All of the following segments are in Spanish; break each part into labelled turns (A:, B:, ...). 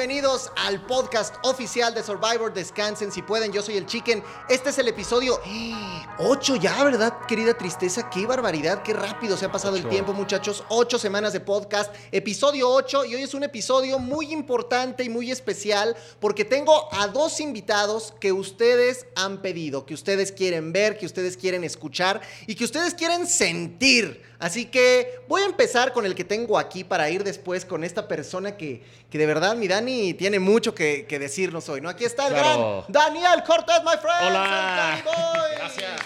A: bienvenidos al podcast oficial de Survivor. Descansen si pueden, yo soy el Chicken. Este es el episodio 8 ya, ¿verdad? Querida tristeza, qué barbaridad, qué rápido se ha pasado el tiempo, muchachos. 8 semanas de podcast, episodio 8 y hoy es un episodio muy importante y muy especial porque tengo a dos invitados que ustedes han pedido, que ustedes quieren ver, que ustedes quieren escuchar y que ustedes quieren sentir. Así que voy a empezar con el que tengo aquí para ir después con esta persona que, que de verdad, mi Dani, tiene mucho que, que decirnos hoy, ¿no? Aquí está el
B: Claro.
A: gran Daniel Cortés, my friend.
B: Hola.
A: Boy.
B: Gracias.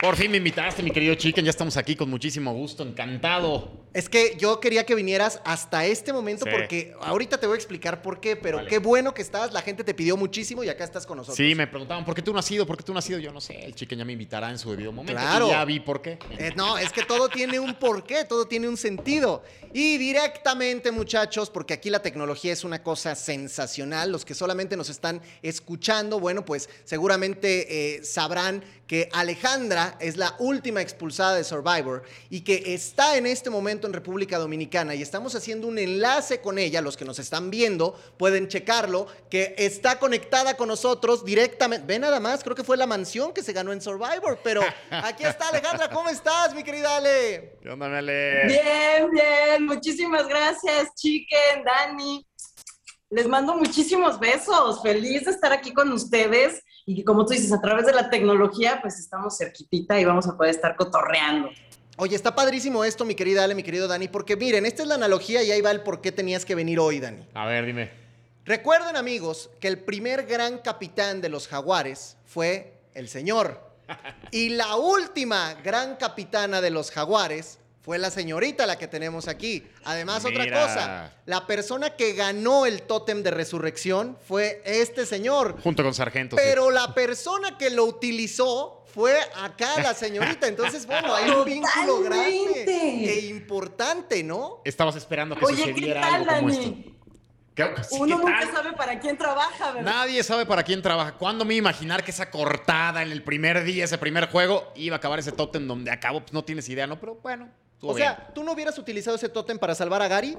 B: Por fin me invitaste, mi querido Chicken. Ya estamos aquí con muchísimo gusto. Encantado.
A: Es que yo quería que vinieras hasta este momento
B: Sí.
A: porque ahorita te voy a explicar por qué, pero
B: Vale.
A: qué bueno que estás, la gente te pidió muchísimo y acá estás con nosotros.
B: Sí, me preguntaban, ¿por qué tú no has ido? ¿Por qué tú no has ido? Yo no sé. El Chicken ya me invitará en su debido momento.
A: Claro.
B: Y ya vi por qué.
A: Eh, no, es que todo tiene un porqué, todo tiene un sentido. Y directamente, muchachos, porque aquí la tecnología es una cosa sensacional, los que solamente nos están escuchando, bueno, pues seguramente eh, sabrán que Alejandra es la última expulsada de Survivor y que está en este momento en República Dominicana y estamos haciendo un enlace con ella, los que nos están viendo pueden checarlo, que está conectada con nosotros directamente. Ve nada más, creo que fue la mansión que se ganó en Survivor, pero aquí está Alejandra, ¿cómo estás, mi querida Ale?
B: ¿Qué onda, Mele?
C: Bien, bien, muchísimas gracias, Chicken, Dani. Les mando muchísimos besos. Feliz de estar aquí con ustedes y que, como tú dices, a través de la tecnología, pues estamos cerquitita y vamos a poder estar cotorreando.
A: Oye, está padrísimo esto, mi querida Ale, mi querido Dani, porque miren, esta es la analogía y ahí va el por qué tenías que venir hoy, Dani.
B: A ver, dime.
A: Recuerden, amigos, que el primer gran capitán de los jaguares fue el señor. Y la última gran capitana de los jaguares fue la señorita la que tenemos aquí. Además, otra cosa, la persona que ganó el tótem de resurrección fue este señor.
B: Junto con Sargento. sí.
A: Pero la persona que lo utilizó fue acá la señorita. Entonces, bueno, hay un vínculo grande e importante, ¿no?
B: Estabas esperando que
C: Oye, ¿qué
B: sucediera
C: tal,
B: algo como
C: Dani?
B: esto. ¿Qué,
C: Uno
B: ¿qué
C: nunca
B: tal?
C: sabe para quién trabaja, ¿verdad?
B: Nadie sabe para quién trabaja. ¿Cuándo me iba a imaginar que esa cortada en el primer día, ese primer juego, iba a acabar ese tótem donde acabó? Pues no tienes idea, ¿no? Pero bueno, estuvo
A: O
B: bien.
A: sea, ¿tú no hubieras utilizado ese tótem para salvar a Gary?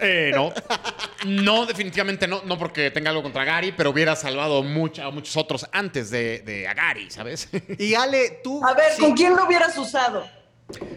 B: Eh, no. No, definitivamente no. No porque tenga algo contra Gary, pero hubiera salvado mucha- a muchos otros antes de, de a Gary, ¿sabes?
A: Y Ale, tú...
C: A ver,
A: sí.
C: ¿con quién lo hubieras usado?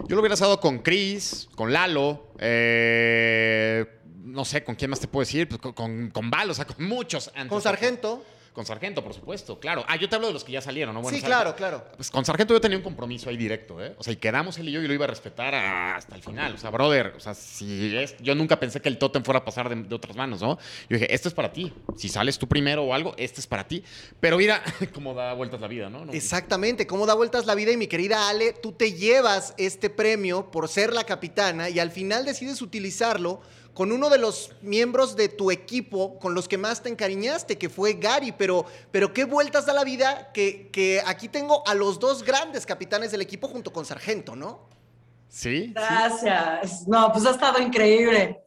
B: Yo lo hubiera salvado con Chris, con Lalo, eh, no sé, ¿con quién más te puedo decir? Pues con, con, con Val, o sea, con muchos antes.
A: Con Sargento.
B: Con Sargento, por supuesto, claro. Ah, yo te hablo de los que ya salieron, ¿no? Bueno,
A: sí, claro, claro.
B: Pues con Sargento yo tenía un compromiso ahí directo, ¿eh? O sea, y quedamos él y yo y lo iba a respetar hasta el final. O sea, brother, o sea, si es. Yo nunca pensé que el tótem fuera a pasar de, de otras manos, ¿no? Yo dije, esto es para ti. Si sales tú primero o algo, este es para ti. Pero mira cómo da vueltas la vida, ¿no? No-
A: Exactamente, cómo da vueltas la vida y mi querida Ale, tú te llevas este premio por ser la capitana y al final decides utilizarlo con uno de los miembros de tu equipo con los que más te encariñaste, que fue Gary, pero, pero qué vueltas da la vida que, que aquí tengo a los dos grandes capitanes del equipo junto con Sargento, ¿no?
B: ¿Sí? sí.
C: Gracias. No, pues ha estado increíble.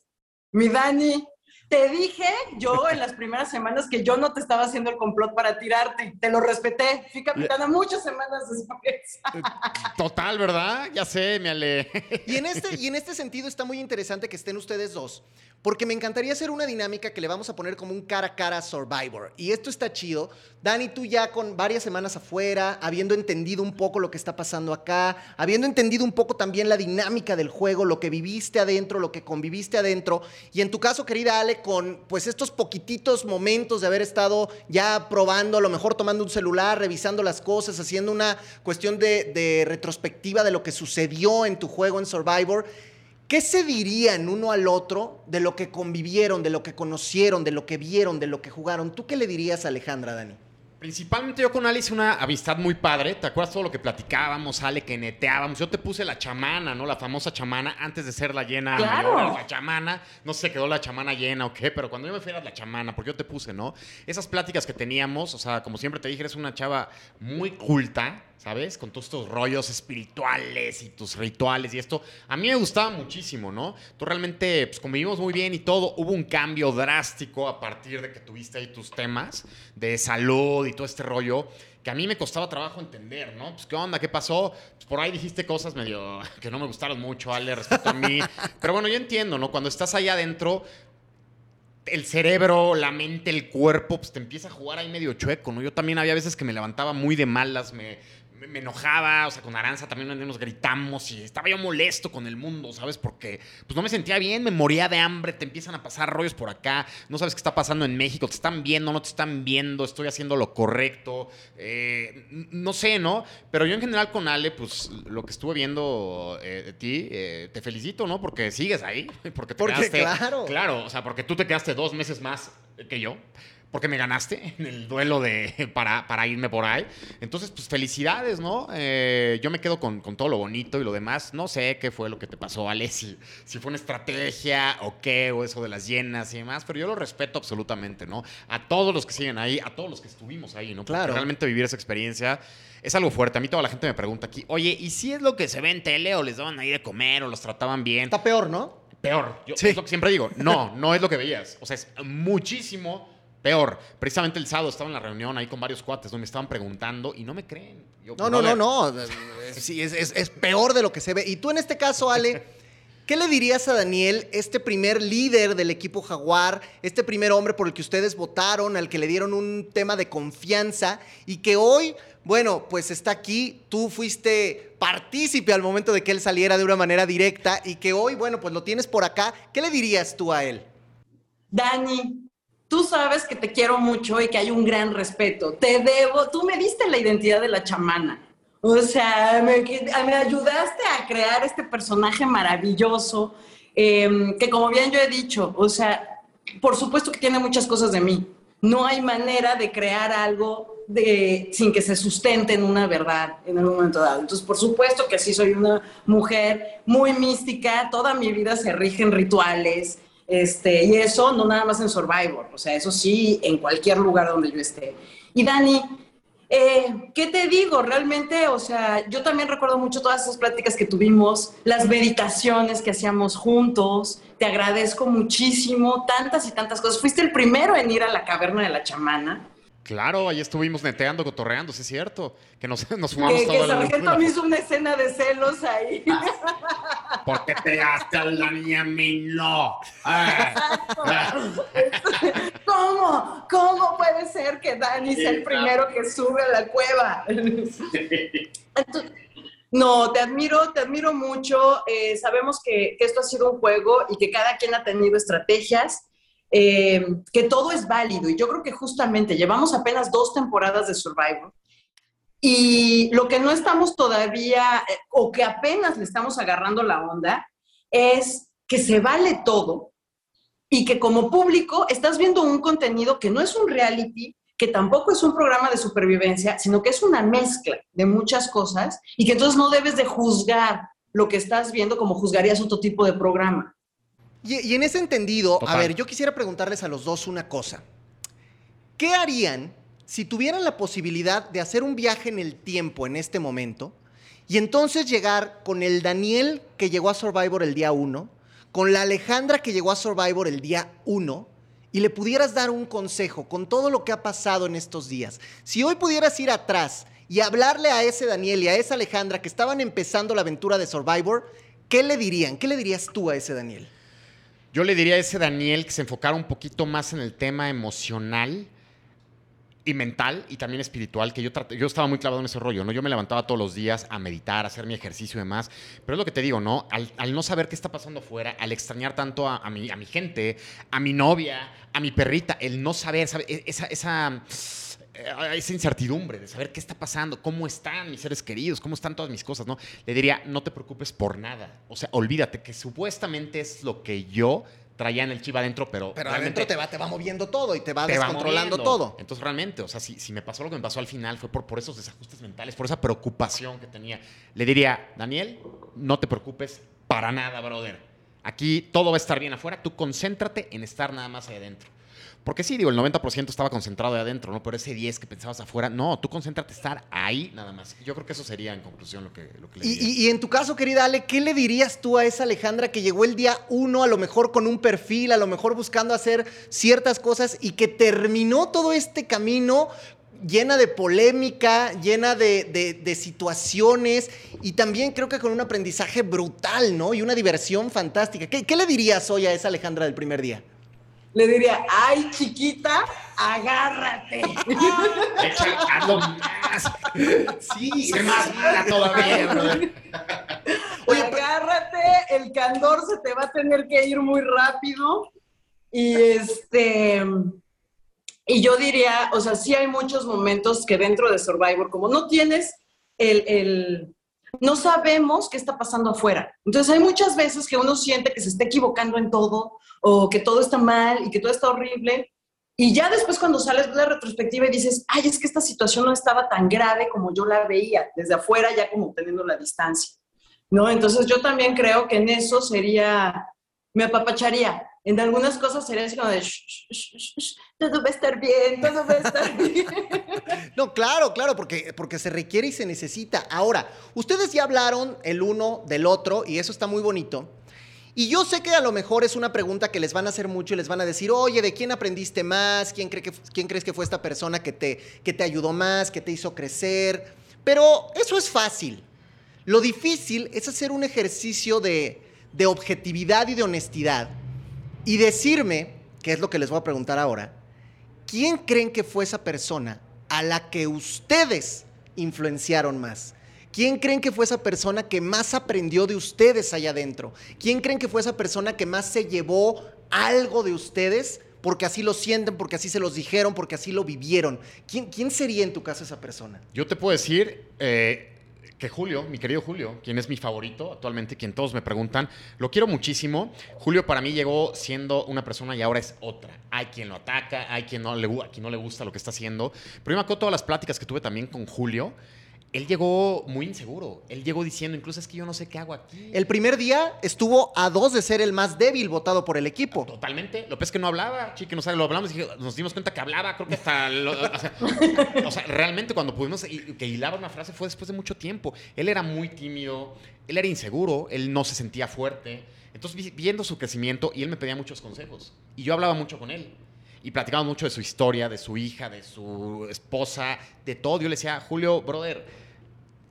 C: Mi Dani, te dije yo en las primeras semanas que yo no te estaba haciendo el complot para tirarte. Te lo respeté. Fui capitana muchas semanas después.
B: Total, ¿verdad? Ya sé, me ale.
A: Y en, este, y en este sentido está muy interesante que estén ustedes dos, porque me encantaría hacer una dinámica que le vamos a poner como un cara a cara Survivor. Y esto está chido. Dani, tú ya con varias semanas afuera, habiendo entendido un poco lo que está pasando acá, habiendo entendido un poco también la dinámica del juego, lo que viviste adentro, lo que conviviste adentro. Y en tu caso, querida Ale, con pues estos poquititos momentos de haber estado ya probando, a lo mejor tomando un celular, revisando las cosas, haciendo una cuestión de, de retrospectiva de lo que sucedió en tu juego en Survivor. ¿Qué se dirían uno al otro de lo que convivieron, de lo que conocieron, de lo que vieron, de lo que jugaron? ¿Tú qué le dirías a Alejandra, Dani?
B: Principalmente yo con Ale hice una amistad muy padre. ¿Te acuerdas todo lo que platicábamos, Ale, que neteábamos? Yo te puse la chamana, ¿no? La famosa chamana antes de ser la llena.
C: Claro.
B: mayor, la chamana. No sé si quedó la chamana llena o qué, pero cuando yo me fui era la chamana, porque yo te puse, ¿no? Esas pláticas que teníamos, o sea, como siempre te dije, eres una chava muy culta, ¿sabes? Con todos estos rollos espirituales y tus rituales y esto. A mí me gustaba muchísimo, ¿no? Tú realmente, pues convivimos muy bien y todo. Hubo un cambio drástico a partir de que tuviste ahí tus temas de salud y todo este rollo que a mí me costaba trabajo entender, ¿no? Pues, ¿qué onda? ¿Qué pasó? Pues, por ahí dijiste cosas medio que no me gustaron mucho, Ale, respecto a mí. Pero bueno, yo entiendo, ¿no? Cuando estás ahí adentro, el cerebro, la mente, el cuerpo, pues te empieza a jugar ahí medio chueco, ¿no? Yo también había veces que me levantaba muy de malas, me, me, enojaba, o sea, con Aranza también nos gritamos y estaba yo molesto con el mundo, ¿sabes? Porque pues no me sentía bien, me moría de hambre, te empiezan a pasar rollos por acá, no sabes qué está pasando en México, te están viendo, no te están viendo, estoy haciendo lo correcto, eh, no sé, ¿no? Pero yo en general con Ale, pues lo que estuve viendo eh, de ti, eh, te felicito, ¿no? Porque sigues ahí, porque te
A: Porque,
B: quedaste...
A: claro.
B: Claro, o sea, porque tú te quedaste dos meses más que yo. Porque me ganaste en el duelo de, para, para irme por ahí. Entonces, pues felicidades, ¿no? Eh, yo me quedo con, con todo lo bonito y lo demás. No sé qué fue lo que te pasó, Ale, si, si fue una estrategia o qué, o eso de las llenas y demás, pero yo lo respeto absolutamente, ¿no? A todos los que siguen ahí, a todos los que estuvimos ahí, ¿no? Porque
A: Claro.
B: realmente vivir esa experiencia es algo fuerte. A mí toda la gente me pregunta aquí, oye, ¿y si es lo que se ve en tele o les daban ahí de comer o los trataban bien?
A: Está peor, ¿no?
B: peor. Yo,
A: Sí.
B: Es lo que siempre digo. No, no es lo que veías. O sea, es muchísimo peor. Precisamente el sábado estaba en la reunión ahí con varios cuates donde me estaban preguntando y no me creen. Yo,
A: No, no, no, no. Sí, es, es- es peor de lo que se ve. Y tú en este caso, Ale, ¿qué le dirías a Daniel, este primer líder del equipo Jaguar, este primer hombre por el que ustedes votaron, al que le dieron un tema de confianza y que hoy, bueno, pues está aquí, tú fuiste partícipe al momento de que él saliera de una manera directa y que hoy, bueno, pues lo tienes por acá. ¿Qué le dirías tú a él?
C: Dani, tú sabes que te quiero mucho y que hay un gran respeto. Te debo, tú me diste la identidad de la chamana. O sea, me, me ayudaste a crear este personaje maravilloso, eh, que como bien yo he dicho, o sea, por supuesto que tiene muchas cosas de mí. No hay manera de crear algo de, sin que se sustente en una verdad en algún momento dado. Entonces, por supuesto que sí soy una mujer muy mística, toda mi vida se rige en rituales, este, y eso no nada más en Survivor, o sea, eso sí, en cualquier lugar donde yo esté. Y Dani, eh, ¿qué te digo? Realmente, o sea, yo también recuerdo mucho todas esas pláticas que tuvimos, las meditaciones que hacíamos juntos. Te agradezco muchísimo, tantas y tantas cosas. Fuiste el primero en ir a la caverna de la chamana.
B: Claro, ahí estuvimos neteando, cotorreando, sí es cierto. Que nos, nos fumamos
C: Que, que
B: todo el
C: Sargento me hizo una escena de celos ahí.
B: ¿Por qué pegaste a la niña a mí no?
C: ¿Cómo? ¿Cómo puede ser que Dani sea el primero que sube a la cueva? Entonces, no, te admiro, te admiro mucho. Eh, sabemos que, que esto ha sido un juego y que cada quien ha tenido estrategias, eh, que todo es válido. Y yo creo que justamente llevamos apenas dos temporadas de Survivor. Y lo que no estamos todavía, eh, o que apenas le estamos agarrando la onda, es que se vale todo y que como público estás viendo un contenido que no es un reality, que tampoco es un programa de supervivencia, sino que es una mezcla de muchas cosas y que entonces no debes de juzgar lo que estás viendo como juzgarías otro tipo de programa.
A: Y, y en ese entendido, a ver, yo quisiera preguntarles a los dos una cosa. ¿Qué harían si tuvieran la posibilidad de hacer un viaje en el tiempo en este momento y entonces llegar con el Daniel que llegó a Survivor el día 1, con la Alejandra que llegó a Survivor el día 1 y le pudieras dar un consejo con todo lo que ha pasado en estos días? Si hoy pudieras ir atrás y hablarle a ese Daniel y a esa Alejandra que estaban empezando la aventura de Survivor, ¿qué le dirían? ¿Qué le dirías tú a ese Daniel?
B: Yo le diría a ese Daniel que se enfocara un poquito más en el tema emocional y mental y también espiritual, que yo, yo estaba muy clavado en ese rollo, ¿no? Yo me levantaba todos los días a meditar, a hacer mi ejercicio y demás, pero es lo que te digo, ¿no? Al, no saber qué está pasando afuera, al extrañar tanto a, mi, a mi gente, a mi novia, a mi perrita, el no saber, ¿sabe? E- Esa, esa, esa incertidumbre de saber qué está pasando, cómo están mis seres queridos, cómo están todas mis cosas, ¿no? Le diría, no te preocupes por nada, o sea, olvídate que supuestamente es lo que yo traía en el chiva adentro, pero,
A: Pero adentro te va, te va moviendo todo y te va
B: te
A: descontrolando todo.
B: Entonces, realmente, o sea, si, si me pasó lo que me pasó al final fue por, por esos desajustes mentales, por esa preocupación que tenía. Le diría, Daniel, no te preocupes para nada, brother. Aquí todo va a estar bien afuera. Tú concéntrate en estar nada más ahí adentro. Porque sí, digo, el 90% estaba concentrado ahí adentro, ¿no? Pero ese 10 que pensabas afuera, no, tú concéntrate estar ahí nada más. Yo creo que eso sería, en conclusión, lo que, lo que le
A: Y,
B: diría.
A: y- y en tu caso, querida Ale, ¿qué le dirías tú a esa Alejandra que llegó el día uno, a lo mejor con un perfil, a lo mejor buscando hacer ciertas cosas y que terminó todo este camino llena de polémica, llena de, de- de situaciones y también creo que con un aprendizaje brutal, ¿no? Y una diversión fantástica. ¿Qué, qué le dirías hoy a esa Alejandra del primer día?
C: Le diría, ay, chiquita, agárrate.
B: Echa, hazlo más. Sí, sé más mala todavía, brother.
C: Oye, agárrate, el candor se te va a tener que ir muy rápido. Y este. Y yo diría, o sea, sí hay muchos momentos que dentro de Survivor, como no tienes el, el no sabemos qué está pasando afuera. Entonces hay muchas veces que uno siente que se está equivocando en todo o que todo está mal y que todo está horrible. Y ya después cuando sales de la retrospectiva y dices, ay, es que esta situación no estaba tan grave como yo la veía, desde afuera ya como teniendo la distancia. ¿No? Entonces yo también creo que en eso sería, me apapacharía. En algunas cosas sería así como de, todo va a estar bien, todo va a estar bien.
A: No, claro, claro, porque, porque se requiere y se necesita. Ahora, ustedes ya hablaron el uno del otro y eso está muy bonito. Y yo sé que a lo mejor es una pregunta que les van a hacer mucho y les van a decir, oye, ¿de quién aprendiste más? ¿Quién, cree que, quién crees que fue esta persona que te, que te ayudó más, que te hizo crecer? Pero eso es fácil. Lo difícil es hacer un ejercicio de, de objetividad y de honestidad y decirme, que es lo que les voy a preguntar ahora, ¿quién creen que fue esa persona a la que ustedes influenciaron más? ¿Quién creen que fue esa persona que más aprendió de ustedes allá adentro? ¿Quién creen que fue esa persona que más se llevó algo de ustedes porque así lo sienten, porque así se los dijeron, porque así lo vivieron? ¿Quién, quién sería en tu caso esa persona?
B: Yo te puedo decir eh, Julio, mi querido Julio, quien es mi favorito actualmente, quien todos me preguntan, lo quiero muchísimo. Julio para mí llegó siendo una persona y ahora es otra. Hay quien lo ataca, hay quien no le, quien no le gusta lo que está haciendo. Pero yo me acuerdo todas las pláticas que tuve también con Julio él llegó muy inseguro. Él llegó diciendo, incluso es que yo no sé qué hago aquí.
A: El primer día estuvo a dos de ser el más débil votado por el equipo.
B: Totalmente. Lo es que no hablaba, chique, no sabe, lo hablamos y nos dimos cuenta que hablaba, creo que hasta... o, sea, realmente cuando pudimos que hilaba una frase fue después de mucho tiempo. Él era muy tímido, él era inseguro, él no se sentía fuerte. Entonces, viendo su crecimiento, y él me pedía muchos consejos. Y yo hablaba mucho con él y platicamos mucho de su historia, de su hija, de su esposa, de todo. Yo le decía, Julio, brother,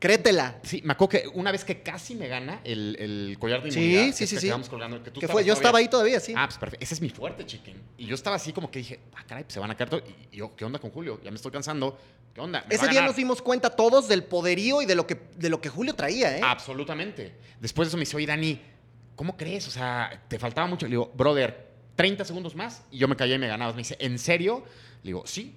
A: Créetela.
B: Sí, me acuerdo que una vez que casi me gana el, collar de inmunidad.
A: Sí, sí, sí.
B: Que
A: sí.
B: colgando, que tú
A: ¿Qué fue? Yo estaba ahí todavía, sí.
B: Ah, pues perfecto. Ese es mi fuerte, chicken. Y yo estaba así como que dije, ah, caray, pues se van a caer todo. Y yo, ¿qué onda con Julio? Ya me estoy cansando. ¿Qué onda?
A: Ese día nos dimos cuenta todos del poderío y de lo que, de lo que Julio traía, ¿eh?
B: Absolutamente. Después de eso me dice, oye, Dani, ¿cómo crees? O sea, te faltaba mucho. Le digo, brother, 30 segundos más y yo me callé y me ganabas. Me dice, ¿en serio? Le digo, sí,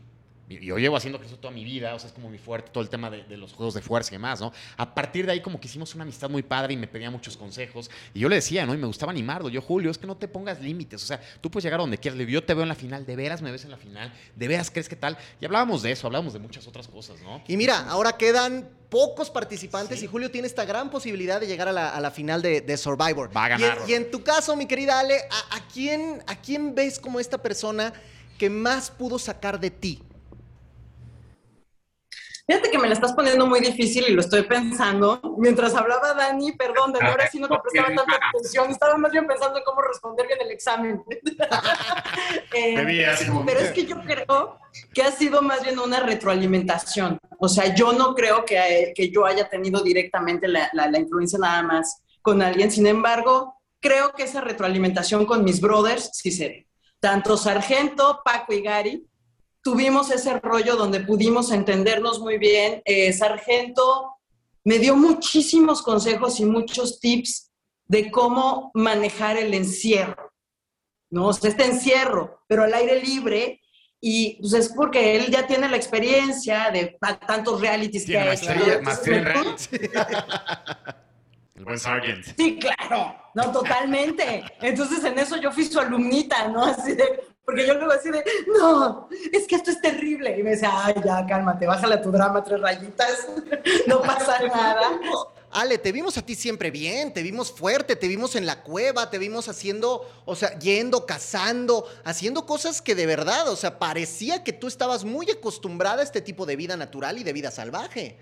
B: yo llevo haciendo eso toda mi vida, o sea, es como mi fuerte, todo el tema de, los juegos de fuerza y demás, ¿no? A partir de ahí como que hicimos una amistad muy padre y me pedía muchos consejos. Y yo le decía, ¿no? Y me gustaba animarlo. Yo, Julio, es que no te pongas límites, o sea, tú puedes llegar a donde quieras. Yo te veo en la final, de veras me ves en la final, de veras crees que tal. Y hablábamos de eso, hablábamos de muchas otras cosas, ¿no?
A: Y mira, ahora quedan pocos participantes y Julio tiene esta gran posibilidad de llegar a la, final de, Survivor.
B: Va a ganar.
A: Y, en tu caso, mi querida Ale, ¿a, quién, ¿a quién ves como esta persona que más pudo sacar de ti?
C: Fíjate que me la estás poniendo muy difícil y lo estoy pensando. Mientras hablaba Dani, perdón, de ahora sí no te prestaba tanta atención, estaba más bien pensando en cómo responder bien el examen. eh, pero es que yo creo que ha sido más bien una retroalimentación. O sea, yo no creo que, que yo haya tenido directamente la, la, la influencia nada más con alguien. Sin embargo, creo que esa retroalimentación con mis brothers sí se. Tanto Sargento, Paco y Gary tuvimos ese rollo donde pudimos entendernos muy bien. Eh, Sargento me dio muchísimos consejos y muchos tips de cómo manejar el encierro, ¿no? O sea, este encierro, pero al aire libre. Y pues es porque él ya tiene la experiencia de tantos realities
B: que ha hecho. El buen Sargent.
C: Sí, claro. No, totalmente. Entonces en eso yo fui su alumnita, ¿no? Así de, porque yo luego así de, no, es que esto es terrible. Y me decía, ay, ya, cálmate, bájale a tu drama tres rayitas, no pasa nada.
A: Ale, te vimos a ti siempre bien, te vimos fuerte, te vimos en la cueva, te vimos haciendo, o sea, yendo, cazando, haciendo cosas que de verdad, o sea, parecía que tú estabas muy acostumbrada a este tipo de vida natural y de vida salvaje.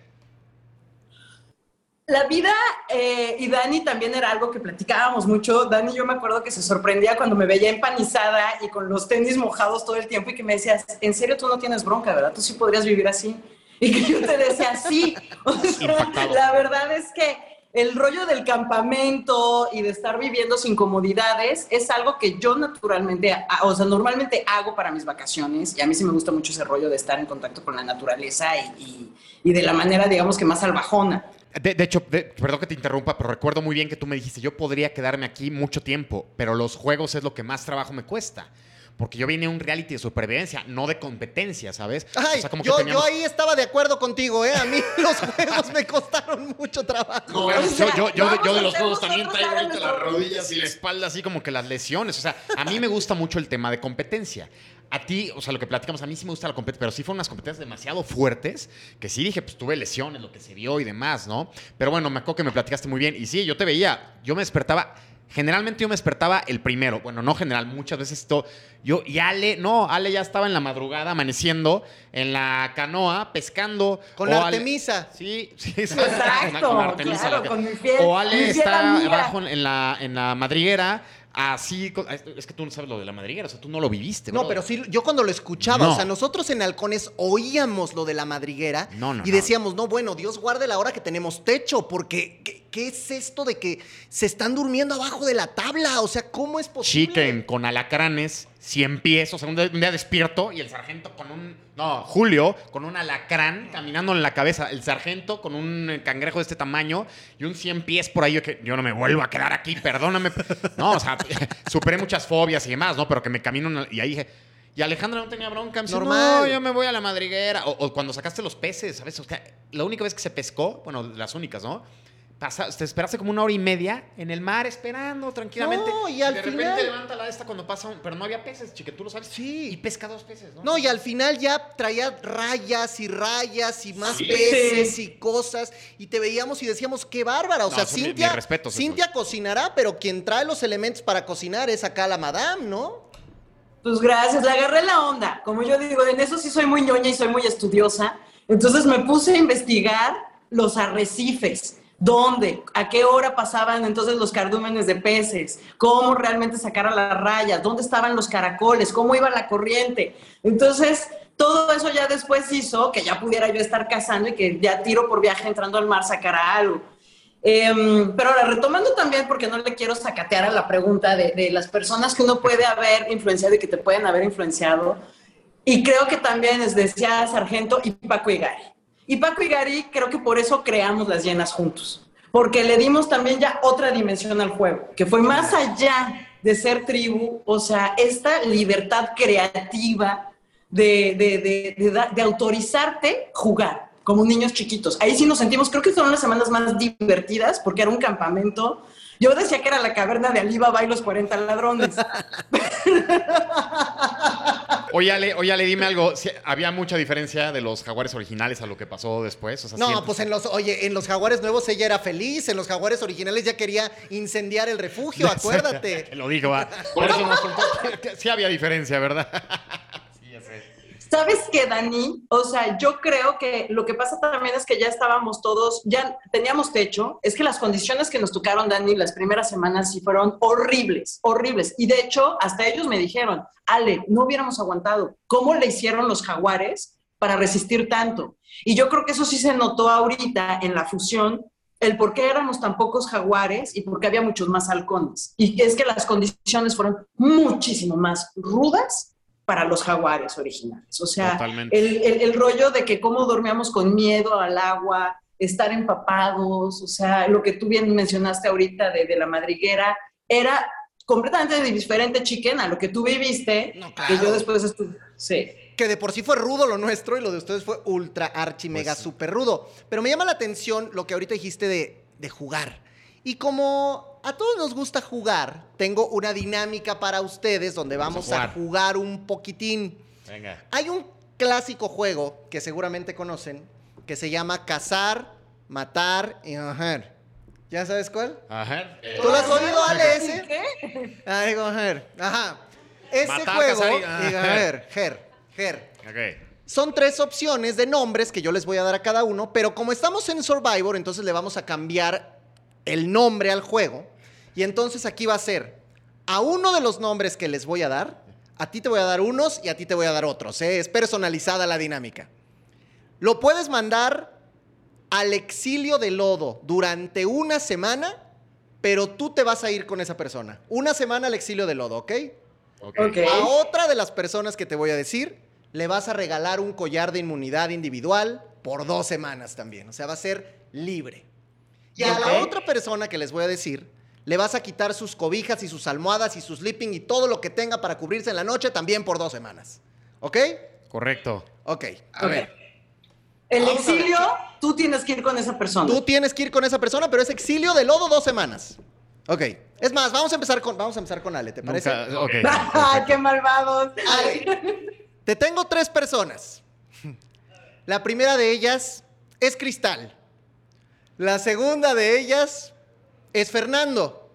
C: La vida, eh, y Dani también era algo que platicábamos mucho. Dani, yo me acuerdo que se sorprendía cuando me veía empanizada y con los tenis mojados todo el tiempo y que me decías, en serio, tú no tienes bronca, ¿verdad? Tú sí podrías vivir así. Y que yo te decía, sí. O sea, la verdad es que el rollo del campamento y de estar viviendo sin comodidades es algo que yo naturalmente, o sea, normalmente hago para mis vacaciones y a mí sí me gusta mucho ese rollo de estar en contacto con la naturaleza y, de la manera, digamos que más salvajona.
B: De, hecho, perdón que te interrumpa, pero recuerdo muy bien que tú me dijiste, yo podría quedarme aquí mucho tiempo, pero los juegos es lo que más trabajo me cuesta porque yo vine a un reality de supervivencia, no de competencia, ¿sabes?
A: Ay, yo, yo, ahí estaba de acuerdo contigo, ¿eh? A mí los juegos me costaron mucho trabajo.
B: No, yo, yo, yo, de los juegos también traigo ahorita las rodillas y la espalda así como que las lesiones. O sea, a mí me gusta mucho el tema de competencia. A ti, o sea, lo que platicamos, a mí sí me gusta la competencia, pero sí fueron unas competencias demasiado fuertes, que sí dije, pues tuve lesiones, lo que se vio y demás, ¿no? Pero bueno, me acuerdo que me platicaste muy bien. Y sí, yo te veía, yo me despertaba Generalmente yo me despertaba el primero. Bueno, no general, muchas veces esto. Yo y Ale, no, Ale ya estaba en la madrugada amaneciendo en la canoa pescando.
A: Con la Artemisa.
C: sí, sí, sí. Exacto. Con, Artemisa. Claro, con mi fiel,
B: o Ale está abajo en la, en la madriguera Así, es que tú no sabes lo de la madriguera, o sea, tú no lo viviste.
A: No, pero sí, yo cuando lo escuchaba, o sea, nosotros en Halcones oíamos lo de la madriguera y decíamos, no, bueno, Dios guarde la hora que tenemos techo, porque ¿qué, es esto de que se están durmiendo abajo de la tabla? O sea, ¿cómo es posible?
B: Chiquen con alacranes, cien pies, o sea, un día despierto y el sargento con un no, Julio con un alacrán caminando en la cabeza. El sargento con un cangrejo de este tamaño y un 100 pies por ahí. Yo, que, yo no me vuelvo a quedar aquí, perdóname. No, o sea, superé muchas fobias y demás, ¿no? Pero que me camino y ahí dije. Y Alejandra no tenía bronca. Me Normal. no, yo me voy a la madriguera. O, o, cuando sacaste los peces, ¿sabes? O sea, la única vez que se pescó, bueno, las únicas, ¿no? Te esperaste como una hora y media en el mar esperando tranquilamente.
A: No, y al
B: de
A: final.
B: De repente levanta la esta cuando pasa un. Pero no había peces, chique, tú lo sabes.
A: Sí.
B: Y pesca dos peces, ¿no?
A: No, y al final ya traía rayas y rayas y más peces y cosas. Y te veíamos y decíamos, qué bárbara. O sea, Cintia.
B: respeto,
A: Cintia cocinará, pero quien trae los elementos para cocinar es acá la madame, ¿no?
C: Pues gracias, le agarré la onda. Como yo digo, en eso sí soy muy ñoña y soy muy estudiosa. Entonces me puse a investigar los arrecifes dónde, a qué hora pasaban entonces los cardúmenes de peces, cómo realmente sacar a las rayas, dónde estaban los caracoles, cómo iba la corriente. Entonces, todo eso ya después hizo que ya pudiera yo estar cazando y que ya tiro por viaje entrando al mar sacara algo. Em, pero ahora, retomando también, porque no le quiero sacatear a la pregunta de, de las personas que uno puede haber influenciado y que te pueden haber influenciado, y creo que también es decía Sargento y Paco Igari. Y Paco y Gary creo que por eso creamos las llenas juntos, porque le dimos también ya otra dimensión al juego, que fue más allá de ser tribu, o sea, esta libertad creativa de, de, de, de autorizarte jugar como niños chiquitos. Ahí sí nos sentimos, creo que fueron las semanas más divertidas porque era un campamento. Yo decía que era la caverna de Alibaba y los 40 ladrones.
B: Oye, Ale, oye, Ale, dime algo. ¿Había mucha diferencia de los jaguares originales a lo que pasó después?
A: no, pues en los, oye, en los jaguares nuevos ella era feliz, en los jaguares originales ya quería incendiar el refugio, acuérdate.
B: lo digo, va. Por eso nos contó sí había diferencia, ¿verdad?
C: ¿Sabes qué, Dani? O sea, yo creo que lo que pasa también es que ya estábamos todos, ya teníamos techo. Es que las condiciones que nos tocaron, Dani, las primeras semanas sí fueron horribles, horribles. Y de hecho, hasta ellos me dijeron, Ale, no hubiéramos aguantado. ¿Cómo le hicieron los jaguares para resistir tanto? Y yo creo que eso sí se notó ahorita en la fusión, el por qué éramos tan pocos jaguares y por qué había muchos más halcones. Y es que las condiciones fueron muchísimo más rudas para los jaguares originales. O sea, el, rollo de que cómo dormíamos con miedo al agua, estar empapados, o sea, lo que tú bien mencionaste ahorita de, la madriguera, era completamente diferente, chiquen, a lo que tú viviste, que yo después estuve... Sí.
A: Que de por sí fue rudo lo nuestro y lo de ustedes fue ultra, archi, mega, pues super rudo. Pero me llama la atención lo que ahorita dijiste de, de jugar. Y como a todos nos gusta jugar, tengo una dinámica para ustedes donde vamos, a, jugar un poquitín.
B: Venga.
A: Hay un clásico juego que seguramente conocen que se llama Cazar, Matar y Ajar. ¿Ya sabes cuál?
B: Ajá.
A: ¿Tú lo has oído, Ale, ese? ¿Qué? Ay, Ajá. Ese juego. Ger, Ger, Ger.
B: Ok.
A: Son tres opciones de nombres que yo les voy a dar a cada uno, pero como estamos en Survivor, entonces le vamos a cambiar el nombre al juego. Y entonces aquí va a ser, a uno de los nombres que les voy a dar, a ti te voy a dar unos y a ti te voy a dar otros. ¿eh? Es personalizada la dinámica. Lo puedes mandar al exilio de lodo durante una semana, pero tú te vas a ir con esa persona. Una semana al exilio de lodo, ¿ok?
B: Ok.
C: Ok.
A: A otra de las personas que te voy a decir, le vas a regalar un collar de inmunidad individual por dos semanas también. O sea, va a ser libre. Y a la otra persona que les voy a decir, le vas a quitar sus cobijas y sus almohadas y su sleeping y todo lo que tenga para cubrirse en la noche también por dos semanas. ¿Ok?
B: Correcto.
A: Ok. A
C: Ok.
A: ver.
C: El
A: Vamos
C: exilio, tú tienes que ir con esa persona.
A: Tú tienes que ir con esa persona, pero es exilio de lodo dos semanas. Ok. Es más, vamos a empezar con, vamos a empezar con Ale, ¿te parece?
B: Nunca- ok.
C: ¡Ah, qué malvados!
A: Ale, te tengo tres personas. La primera de ellas es Cristal. La segunda de ellas es Fernando.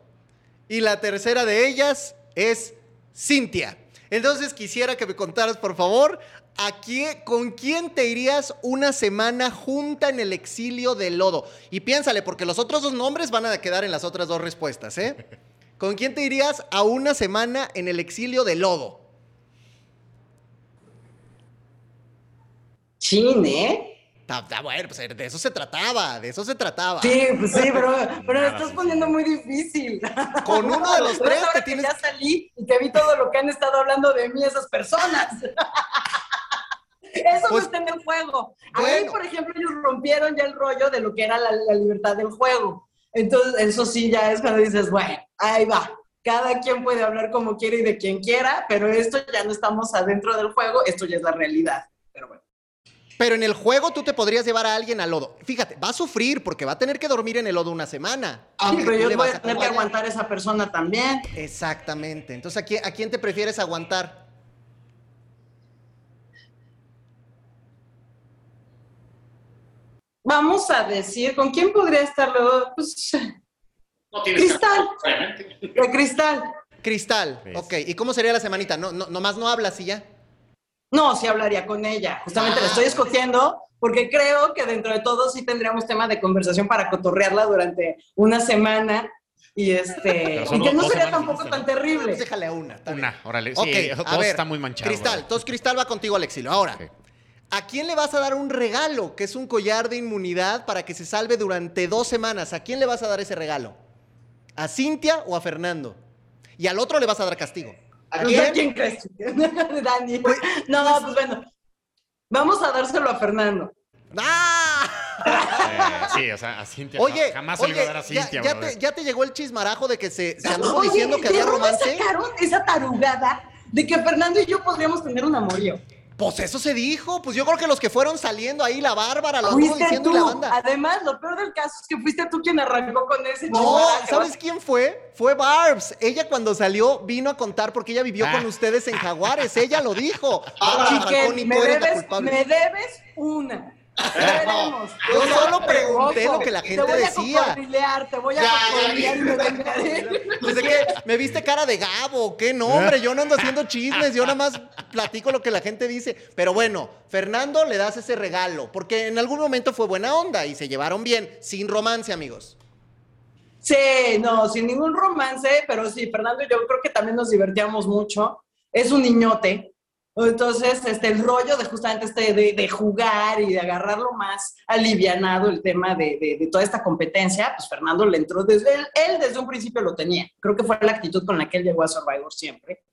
A: Y la tercera de ellas es Cintia. Entonces quisiera que me contaras, por favor, ¿a ¿con quién te irías una semana junta en el exilio de lodo? Y piénsale, porque los otros dos nombres van a quedar en las otras dos respuestas, ¿eh? ¿Con quién te irías a una semana en el exilio de lodo?
C: Chin, ¿eh?
A: Está, está bueno, pues de eso se trataba, de eso se trataba.
C: Sí, pues sí, pero, pero lo estás poniendo muy difícil.
A: Con uno de los
C: Pero
A: tres
C: ahora
A: te
C: que
A: tienes...
C: Ya salí y que vi todo lo que han estado hablando de mí esas personas. Eso
A: Pues,
C: no está en el juego. Ahí,
A: bueno.
C: por ejemplo, ellos rompieron ya el rollo de lo que era la, la libertad del juego. Entonces, eso sí ya es cuando dices, bueno, ahí va. Cada quien puede hablar como quiere y de quien quiera, pero esto ya no estamos adentro del juego, esto ya es la realidad. Pero
A: en el juego tú te podrías llevar a alguien al lodo. Fíjate, va a sufrir porque va a tener que dormir en el lodo una semana.
C: Sí,
A: aunque
C: pero yo voy a tener que aguantar a esa persona también.
A: Exactamente. Entonces, ¿a quién, ¿a quién te prefieres aguantar?
C: Vamos a decir, ¿con quién podría estar luego? Pues,
B: No tienes
C: Cristal. de cristal.
A: Cristal. Ok. ¿Y cómo sería la semanita? No, no, nomás no hablas y ya.
C: No, sí hablaría con ella. Justamente la estoy
A: Ah.
C: escogiendo porque creo que dentro de todo sí tendríamos tema de conversación para cotorrearla durante una semana y este y que no sería tampoco tan terrible.
A: Pues déjale a una.
B: Una, órale.
A: Ok,
B: Sí,
A: a
B: dos
A: ver,
B: está muy manchado.
A: Cristal, entonces Cristal va contigo al exilio. Ahora. ¿a quién le vas a dar un regalo? Que es un collar de inmunidad para que se salve durante dos semanas. ¿A quién le vas a dar ese regalo? ¿A Cintia o a Fernando? Y al otro le vas a dar castigo. ¿A
C: Pues, ¿a
A: quién?
C: quién crees? Dani.
A: Pues-
C: no, pues bueno. Vamos a dárselo a Fernando.
A: ¡Ah!
B: Eh, sí, o sea, a Cintia.
A: Oye,
B: jamás se le iba a
A: oye,
B: dar a
A: ya,
B: Cintia,
A: ya
B: brother.
A: te, ya te llegó el chismarajo de que se, se anduvo
C: Oye,
A: diciendo que
C: ¿de
A: había
C: dónde
A: romance.
C: sacaron esa tarugada de que Fernando y yo podríamos tener un amorío?
A: Pues eso se dijo. Pues yo creo que los que fueron saliendo ahí, la Bárbara, lo anduvo diciendo
C: tú.
A: y la banda.
C: Además, lo peor del caso es que fuiste tú quien arrancó con ese
A: No. ¿sabes quién fue? Fue Barbs. Ella cuando salió vino a contar porque ella vivió
B: Ah.
A: con ustedes en Jaguares. Ella lo dijo.
C: Chiquen, me debes,
A: culpable.
C: me debes una. Veremos.
A: yo solo pregunté lo que la gente
C: Te voy
A: decía.
C: a te voy a
A: Ya,
C: y me.
A: Pues de que me viste cara de Gabo, qué nombre, yo no ando haciendo chismes, yo nada más platico lo que la gente dice. Pero bueno, Fernando le das ese regalo, porque en algún momento fue buena onda y se llevaron bien, sin romance, amigos.
C: Sí, no, sin ningún romance, pero sí, Fernando y yo creo que también nos divertíamos mucho. Es un niñote. Entonces, este, el rollo de justamente este de, de jugar y de agarrarlo más alivianado el tema de, de- de toda esta competencia, pues Fernando le entró desde él, él desde un principio lo tenía. Creo que fue la actitud con la que él llegó a Survivor siempre.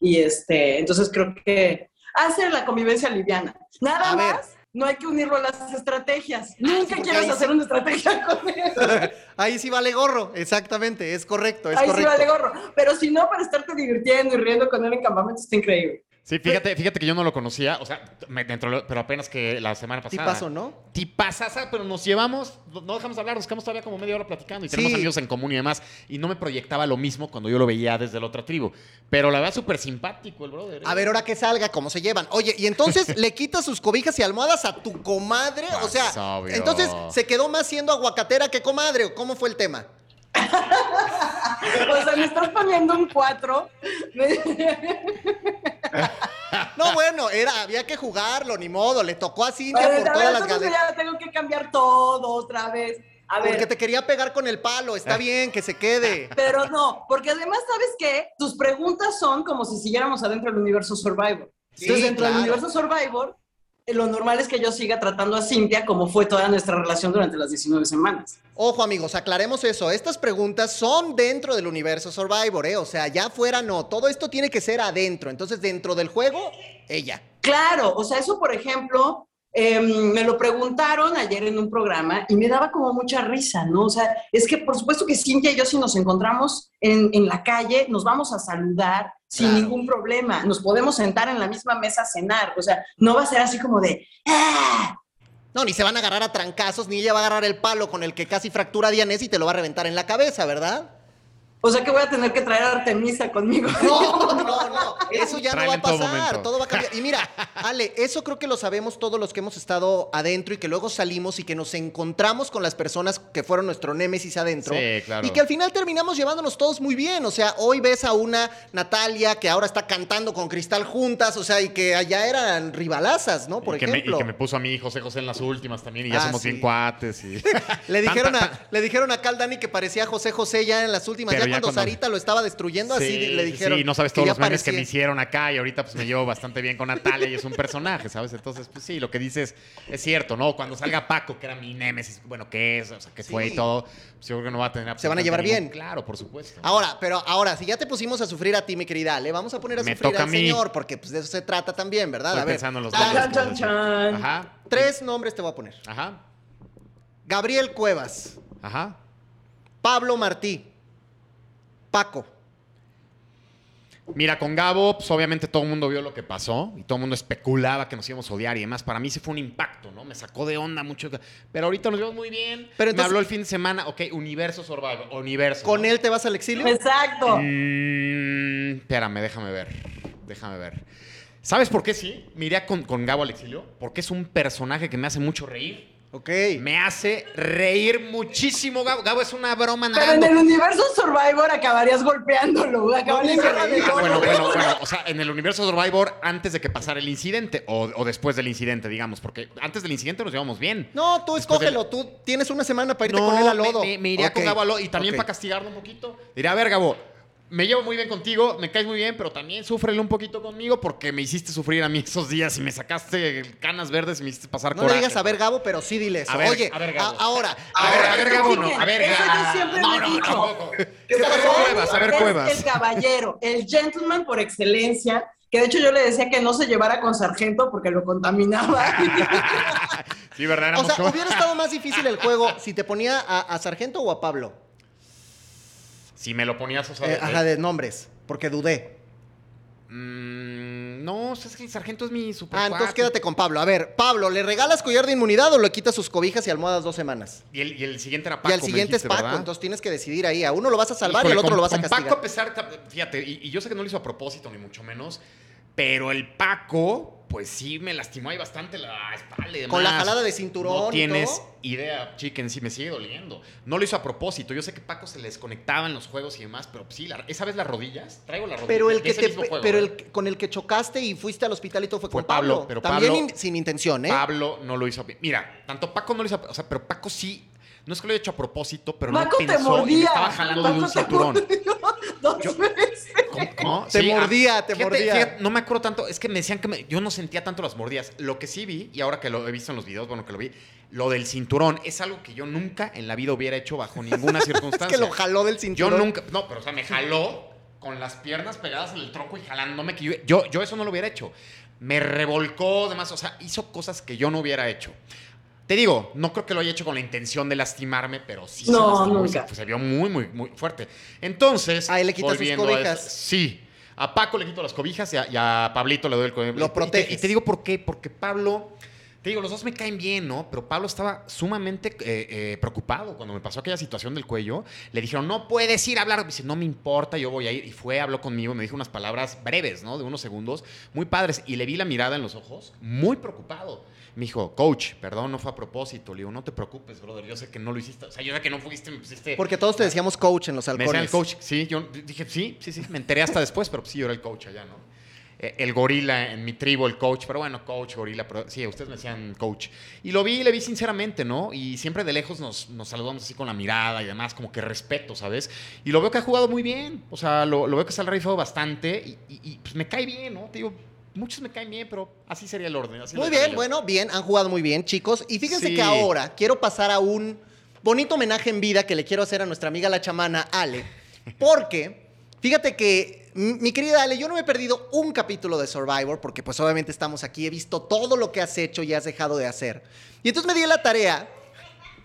C: Y este, entonces creo que hace la convivencia liviana. Nada
A: A ver.
C: más, no hay que unirlo a las estrategias.
A: sí,
C: Nunca quieres hacer
A: sí.
C: una estrategia con él.
A: Ahí sí vale gorro, exactamente, es correcto, es
C: Ahí sí vale gorro. Pero si no, para estarte divirtiendo y riendo con él en campamento está increíble.
B: Sí, fíjate, fíjate que yo no lo conocía, o sea, me dentro, de lo- pero apenas que la semana pasada.
A: pasó, ¿no?
B: Tipazasa, pero nos llevamos, no dejamos de hablar, nos quedamos todavía como media hora platicando y tenemos
A: Sí.
B: amigos en común y demás. Y no me proyectaba lo mismo cuando yo lo veía desde la otra tribu. Pero la verdad, súper simpático el brother. ¿eh?
A: A ver, ahora que salga, ¿cómo se llevan? Oye, y entonces le quitas sus cobijas y almohadas a tu comadre. O sea,
B: Pues, obvio.
A: entonces se quedó más siendo aguacatera que comadre. ¿o ¿Cómo fue el tema?
C: O sea, me estás poniendo un 4.
A: No, bueno, era, había que jugarlo, ni modo. Le tocó a Cintia por
C: a
A: todas las
C: ya tengo que cambiar todo otra vez. A ver,
A: Porque te quería pegar con el palo. Está bien, que se quede.
C: pero no, porque además, ¿sabes qué? Tus preguntas son como si siguiéramos adentro del universo Survivor.
A: Sí,
C: Entonces, dentro
A: claro.
C: del universo Survivor, lo normal es que yo siga tratando a Cintia como fue toda nuestra relación durante las 19 semanas.
A: Ojo amigos, aclaremos eso. Estas preguntas son dentro del universo Survivor, ¿eh? O sea, ya fuera no. Todo esto tiene que ser adentro. Entonces, dentro del juego, ella.
C: Claro, o sea, eso por ejemplo, em, me lo preguntaron ayer en un programa y me daba como mucha risa, ¿no? O sea, es que por supuesto que Cintia y yo si nos encontramos en, en la calle, nos vamos a saludar sin
A: Claro.
C: ningún problema, nos podemos sentar en la misma mesa a cenar, o sea, no va a ser así como de, ¡ah!
A: No, ni se van a agarrar a trancazos, ni ella va a agarrar el palo con el que casi fractura a Dianés y te lo va a reventar en la cabeza, ¿verdad?
C: O sea que voy a tener que traer a Artemisa conmigo.
A: No, no, no. Eso ya no va a
B: todo
A: pasar. Todo va a cambiar. Y mira, Ale, eso creo que lo sabemos todos los que hemos estado adentro y que luego salimos y que nos encontramos con las personas que fueron nuestro némesis adentro.
B: Sí, claro.
A: Y que al final terminamos llevándonos todos muy bien. O sea, hoy ves a una Natalia que ahora está cantando con Cristal juntas, o sea, y que allá eran rivalazas, ¿no? Por
B: y, que me,
A: ejemplo.
B: y que me puso a mí José José en las últimas también y ya
A: Ah,
B: somos
A: sí.
B: bien cuates. Y...
A: Le dijeron, a, le dijeron acá al Dani que parecía José José ya en las últimas,
B: Pero
A: ya,
B: ya
A: cuando
B: cuando-
A: Sarita lo estaba destruyendo, así
B: Sí,
A: le dijeron.
B: Sí, no sabes todos los memes que me hicieron acá y ahorita pues me llevo bastante bien con Natalia y es un personaje, ¿sabes? Entonces, pues sí, lo que dices es cierto, ¿no? Cuando salga Paco, que era mi némesis, bueno, ¿qué es? O sea, ¿qué fue y todo? Pues yo creo que no va a tener
A: Se van a llevar bien.
B: Claro, por supuesto.
A: Ahora, pero ahora, si ya te pusimos a sufrir a ti, mi querida Ale, vamos a poner a
B: Me
A: sufrir al
B: a
A: señor, porque pues de eso se trata también, ¿verdad?
B: Estoy
A: a ver,
B: pensando en los
A: dale.
B: nombres.
C: Chan, chan, chan.
B: Ajá.
A: Tres nombres te voy a poner.
B: Ajá.
A: Gabriel Cuevas,
B: Ajá.
A: Pablo Martí, Paco.
B: Mira, con Gabo, pues obviamente todo el mundo vio lo que pasó y todo el mundo especulaba que nos íbamos a odiar y demás. Para mí sí fue un impacto, ¿no? Me sacó de onda mucho. Pero ahorita nos vemos muy bien.
A: Pero
B: Me habló el fin de semana, ok, Universo Survivor, Universo.
A: ¿Con
B: ¿no?
A: él te vas al exilio?
C: Exacto.
B: Mm, espérame, déjame ver. Déjame ver. ¿Sabes por qué sí? Me iría con, con Gabo al exilio. Porque es un personaje que me hace mucho reír.
A: Ok.
B: Me hace reír muchísimo, Gabo. Gabo es una broma
C: Pero en el universo Survivor acabarías golpeándolo, acabarías el
B: Bueno, bueno, bueno. O sea, en el universo Survivor, antes de que pasara el incidente o, o después del incidente, digamos. Porque antes del incidente nos llevamos bien.
A: No, tú
B: Después
A: escógelo, tú tienes una semana para irte
B: No,
A: con él al
B: me-
A: lodo.
B: Me, me iría
A: Ok,
B: con Gabo al lodo y también
A: ok.
B: para castigarlo un poquito. Diría, a ver, Gabo, me llevo muy bien contigo, me caes muy bien, pero también súfrele un poquito conmigo porque me hiciste sufrir a mí esos días y me sacaste canas verdes y me hiciste pasar
A: No
B: coraje.
A: le digas a ver, Gabo, pero sí dile eso.
B: A ver,
A: Oye,
B: a ver, Gabo.
A: a- ahora,
B: A ver, a ver, Gabo, no. A ver,
C: eso yo siempre
B: no,
C: lo he
B: no,
C: dicho.
B: ver,
C: Gabo
B: Cuevas, a ver, Cuevas.
C: El caballero, el gentleman por excelencia, que de hecho yo le decía que no se llevara con sargento porque lo contaminaba.
B: Sí, ¿verdad?
A: o sea, hubiera estado más difícil el juego si te ponía a, a Sargento o a Pablo.
B: Si me lo ponías, o sea,
A: Eh,
B: de-
A: ajá, de nombres, porque dudé.
B: Mm, no, es que el sargento es mi super
A: Ah, entonces quédate con Pablo. A ver, Pablo, ¿le regalas collar de inmunidad o le quitas sus cobijas y almohadas dos semanas?
B: Y el, y el siguiente era Paco.
A: y
B: me
A: siguiente es Paco,
B: ¿verdad?
A: entonces tienes que decidir ahí. A uno lo vas a salvar y al otro
B: con-
A: lo vas a
B: con
A: castigar.
B: Paco, a pesar, fíjate, y, y yo sé que no lo hizo a propósito, ni mucho menos, pero el Paco, pues sí me lastimó ahí bastante la espalda y demás.
A: Con la jalada de cinturón
B: No
A: y
B: tienes
A: todo.
B: idea, chicken, sí me sigue doliendo. No lo hizo a propósito. Yo sé que Paco se le desconectaba en los juegos y demás, pero sí, la- esa vez las rodillas, traigo las rodillas.
A: Pero el que te,
B: juego,
A: pero
B: ¿eh?
A: el con el que chocaste y fuiste al hospital y todo fue,
B: Fue
A: con Pablo.
B: Pablo, pero
A: También
B: Pablo-
A: in- sin intención, ¿eh?
B: Pablo no lo hizo bien. Mira, tanto Paco no lo hizo, o sea, pero Paco sí, no es que lo haya hecho a propósito, pero
C: Paco
B: no
C: te
B: pensó y me
C: mordía.
B: estaba jalando de un
C: te
B: cinturón.
C: mordió Dos
B: Yo-
C: veces.
B: ¿Cómo?
A: Te
B: ah,
A: mordía, te
B: fíjate,
A: mordía.
B: fíjate, no me acuerdo tanto. Es que me decían que me- yo no sentía tanto las mordidas. Lo que sí vi, y ahora que lo he visto en los videos, bueno, que lo vi, lo del cinturón es algo que yo nunca en la vida hubiera hecho bajo ninguna
A: Es
B: circunstancia.
A: que lo jaló del
B: Yo
A: cinturón.
B: nunca, no, pero o sea, me jaló con las piernas pegadas en el tronco y jalándome que yo, yo, yo eso no lo hubiera hecho. Me revolcó, demás, o sea, hizo cosas que yo no hubiera hecho. Te digo, no creo que lo haya hecho con la intención de lastimarme, pero sí
C: No,
B: se lastimó
C: nunca.
B: Se, se vio muy, muy, muy fuerte. Entonces,
A: A él le quitas sus cobijas.
B: sí. A Paco le quito las cobijas y a, y a Pablito le doy el cobija.
A: Lo
B: Y
A: proteges.
B: Y te, digo por qué. Porque Pablo, te digo, los dos me caen bien, ¿no? Pero Pablo estaba sumamente eh, eh, preocupado cuando me pasó aquella situación del cuello. Le dijeron, no puedes ir a hablar. Dice, no me importa, yo voy a ir. Y fue, habló conmigo, me dijo unas palabras breves, ¿no? De unos segundos, muy padres. Y le vi la mirada en los ojos, muy preocupado. Me dijo, coach, perdón, no fue a propósito. Le digo, no te preocupes, brother. Yo sé que no lo hiciste. O sea, yo sé que no fuiste, me pusiste.
A: Porque todos te decíamos coach en los
B: Me decían el coach, sí, yo dije, sí, sí, sí, me enteré hasta después, pero sí, yo era el coach allá, ¿no? Eh, El gorila en mi tribu, el coach, pero bueno, coach, gorila, pero sí, ustedes me decían coach. Y lo vi, le vi sinceramente, ¿no? Y siempre de lejos nos, nos saludamos así con la mirada y demás, como que respeto, ¿sabes? Y lo veo que ha jugado muy bien, o sea, lo, lo veo que se ha rifado bastante y, y- y, pues me cae bien, ¿no? Te digo, muchos me caen bien, pero así sería el orden. así
A: Muy bien,
B: yo.
A: bueno, bien, han jugado muy bien, chicos. Y fíjense
B: Sí.
A: que ahora quiero pasar a un bonito homenaje en vida que le quiero hacer a nuestra amiga la chamana Ale. Porque, fíjate que, mi querida Ale, yo no me he perdido un capítulo de Survivor, porque pues obviamente estamos aquí, he visto todo lo que has hecho y has dejado de hacer. Y entonces me di la tarea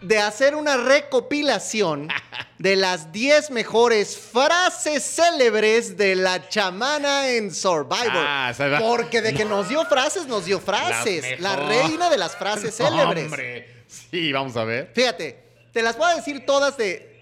A: de hacer una recopilación de las 10 mejores frases célebres de la chamana en Survivor.
B: Ah,
A: Porque de que nos dio frases, nos dio frases. La reina de las frases célebres.
B: Hombre. Sí, vamos a ver.
A: Fíjate, te las voy a decir todas de.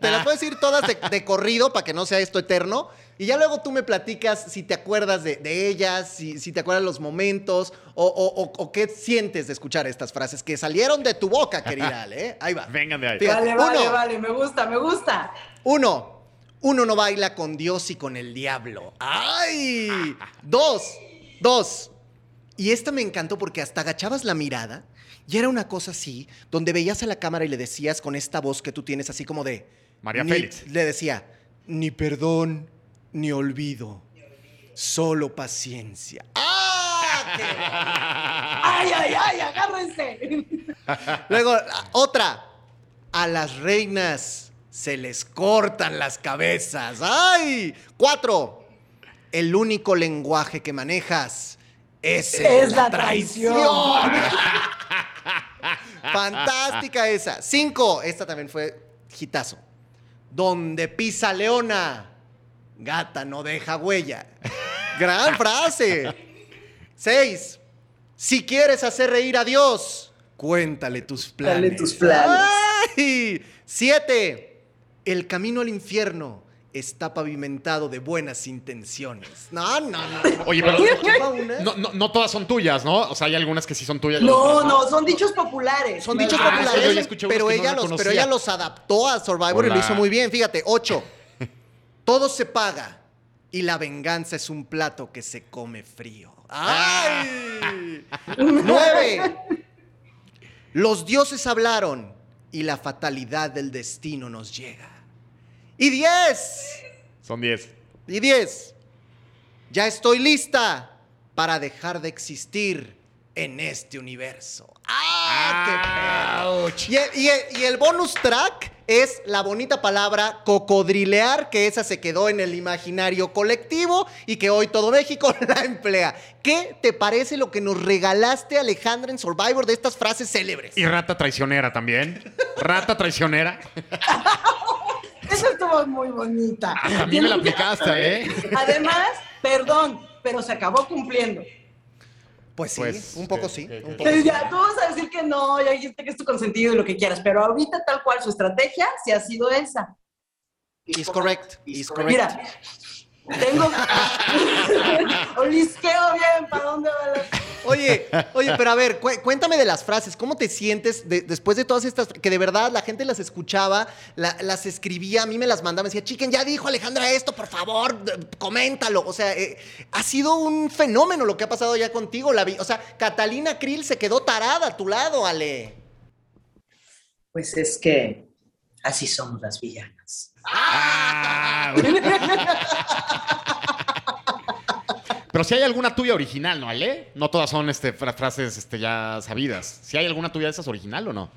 A: Te las
B: Ah.
A: voy a decir todas de, de corrido para que no sea esto eterno. Y ya luego tú me platicas si te acuerdas de, de ellas, si, si te acuerdas los momentos o, o- o- o qué sientes de escuchar estas frases que salieron de tu boca, querida Ale. ¿eh? Ahí va.
B: Vengan de ahí.
A: Fíjate,
C: Vale, vale,
A: uno.
C: vale, me gusta, me gusta.
A: Uno, uno no baila con Dios y con el diablo. ¡Ay! Dos, dos. Y esta me encantó porque hasta agachabas la mirada y era una cosa así, donde veías a la cámara y le decías con esta voz que tú tienes así como de...
B: María Félix.
A: Le decía, ni perdón, ni olvido, solo paciencia. ¡Ah!
C: ¡Ay, ay, ay! ¡Agárrense!
A: Luego, otra. A las reinas se les cortan las cabezas. ¡Ay! Cuatro. El único lenguaje que manejas es, el de
C: Es la traición.
A: Fantástica esa. Cinco. Esta también fue hitazo. Donde pisa leona, gata no deja huella. Gran frase. Seis. Si quieres hacer reír a Dios, cuéntale tus planes.
C: Dale tus planes.
A: ¡Ay! Siete. El camino al infierno está pavimentado de buenas intenciones. No, no, no.
B: Oye, pero no, no, no todas son tuyas, ¿no? O sea, hay algunas que sí son tuyas.
C: No,
B: otras
C: no, son dichos populares.
A: Son dichos
B: Ah,
A: populares, pero ella, los,
B: reconocía.
A: pero ella los adaptó a Survivor y lo hizo muy bien. Fíjate, ocho. Todo se paga y la venganza es un plato que se come frío. ¡Ay! Nueve. Los dioses hablaron y la fatalidad del destino nos llega. Y diez.
B: Son 10.
A: Y 10. Ya estoy lista para dejar de existir en este universo. ¡Ah! ¡Qué perro! Y el, y el- y el bonus track es la bonita palabra cocodrilear, que esa se quedó en el imaginario colectivo y que hoy todo México la emplea. ¿Qué te parece lo que nos regalaste, Alejandra, en Survivor de estas frases célebres?
B: Y rata traicionera también. Rata traicionera.
C: Esa estuvo muy bonita.
B: Hasta a mí me la aplicaste, ¿eh?
C: Además, perdón, pero se acabó cumpliendo.
A: Pues sí,
B: Pues,
A: un poco
B: que-
A: sí.
B: que-
A: un
B: que-
A: poco
C: Entonces,
A: sí.
C: ya, tú vas a decir que no, ya dijiste que es tu consentido y lo que quieras, pero ahorita tal cual su estrategia sí ha sido esa.
A: Is correct. Is correct.
C: Mira, tengo... Olisqueo bien, ¿para dónde va la...
A: Oye, oye, pero a ver, cu- cuéntame de las frases. ¿Cómo te sientes de- después de todas estas? Que de verdad la gente las escuchaba, la- las escribía, a mí me las mandaba, me decía, chiquen, ya dijo Alejandra esto, por favor, coméntalo. O sea, eh, ha sido un fenómeno lo que ha pasado ya contigo. La vi- o sea, Catalina Krill se quedó tarada a tu lado, Ale.
C: Pues es que así somos las villanas.
B: Ah, Pero si hay alguna tuya original, ¿no, Ale? No todas son este, fra- frases este, ya sabidas. Si hay alguna tuya de esas original o no.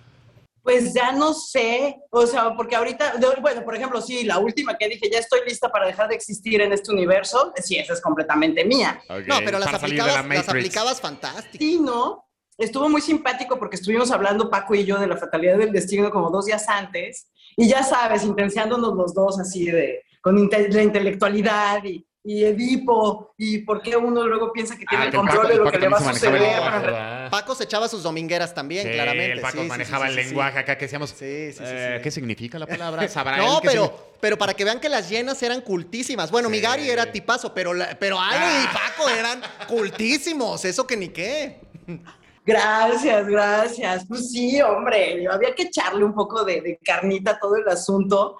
C: Pues ya no sé, o sea, porque ahorita, bueno, por ejemplo, sí, la última que dije, ya estoy lista para dejar de existir en este universo, sí, esa es completamente mía.
B: Ok,
A: No, pero las
B: de la
A: aplicabas, las
B: Matrix.
A: aplicabas fantástico.
C: Sí, ¿no? Estuvo muy simpático porque estuvimos hablando Paco y yo de la fatalidad del destino como dos días antes, y ya sabes, intenciándonos los dos así de, con inte- la intelectualidad y, y Edipo, y por qué uno luego piensa que tiene
B: Ah,
C: el
B: que el
C: control
B: Paco-
C: de lo que le va a suceder.
A: Paco se echaba sus domingueras también,
B: Sí,
A: claramente.
B: El Paco
A: Sí,
B: manejaba
A: sí,
B: el
A: sí, sí.
B: lenguaje acá que decíamos.
A: Sí, sí, sí,
B: eh,
A: sí.
B: ¿Qué significa la palabra? ¿Sabrá
A: No, pero,
B: significa?
A: pero para que vean que las llenas eran cultísimas. Bueno,
B: Sí.
A: mi Gary era tipazo, pero, la- pero Ale y Paco eran cultísimos. Eso que ni qué.
C: Gracias, gracias. Pues sí, hombre, yo había que echarle un poco de, de carnita a todo el asunto.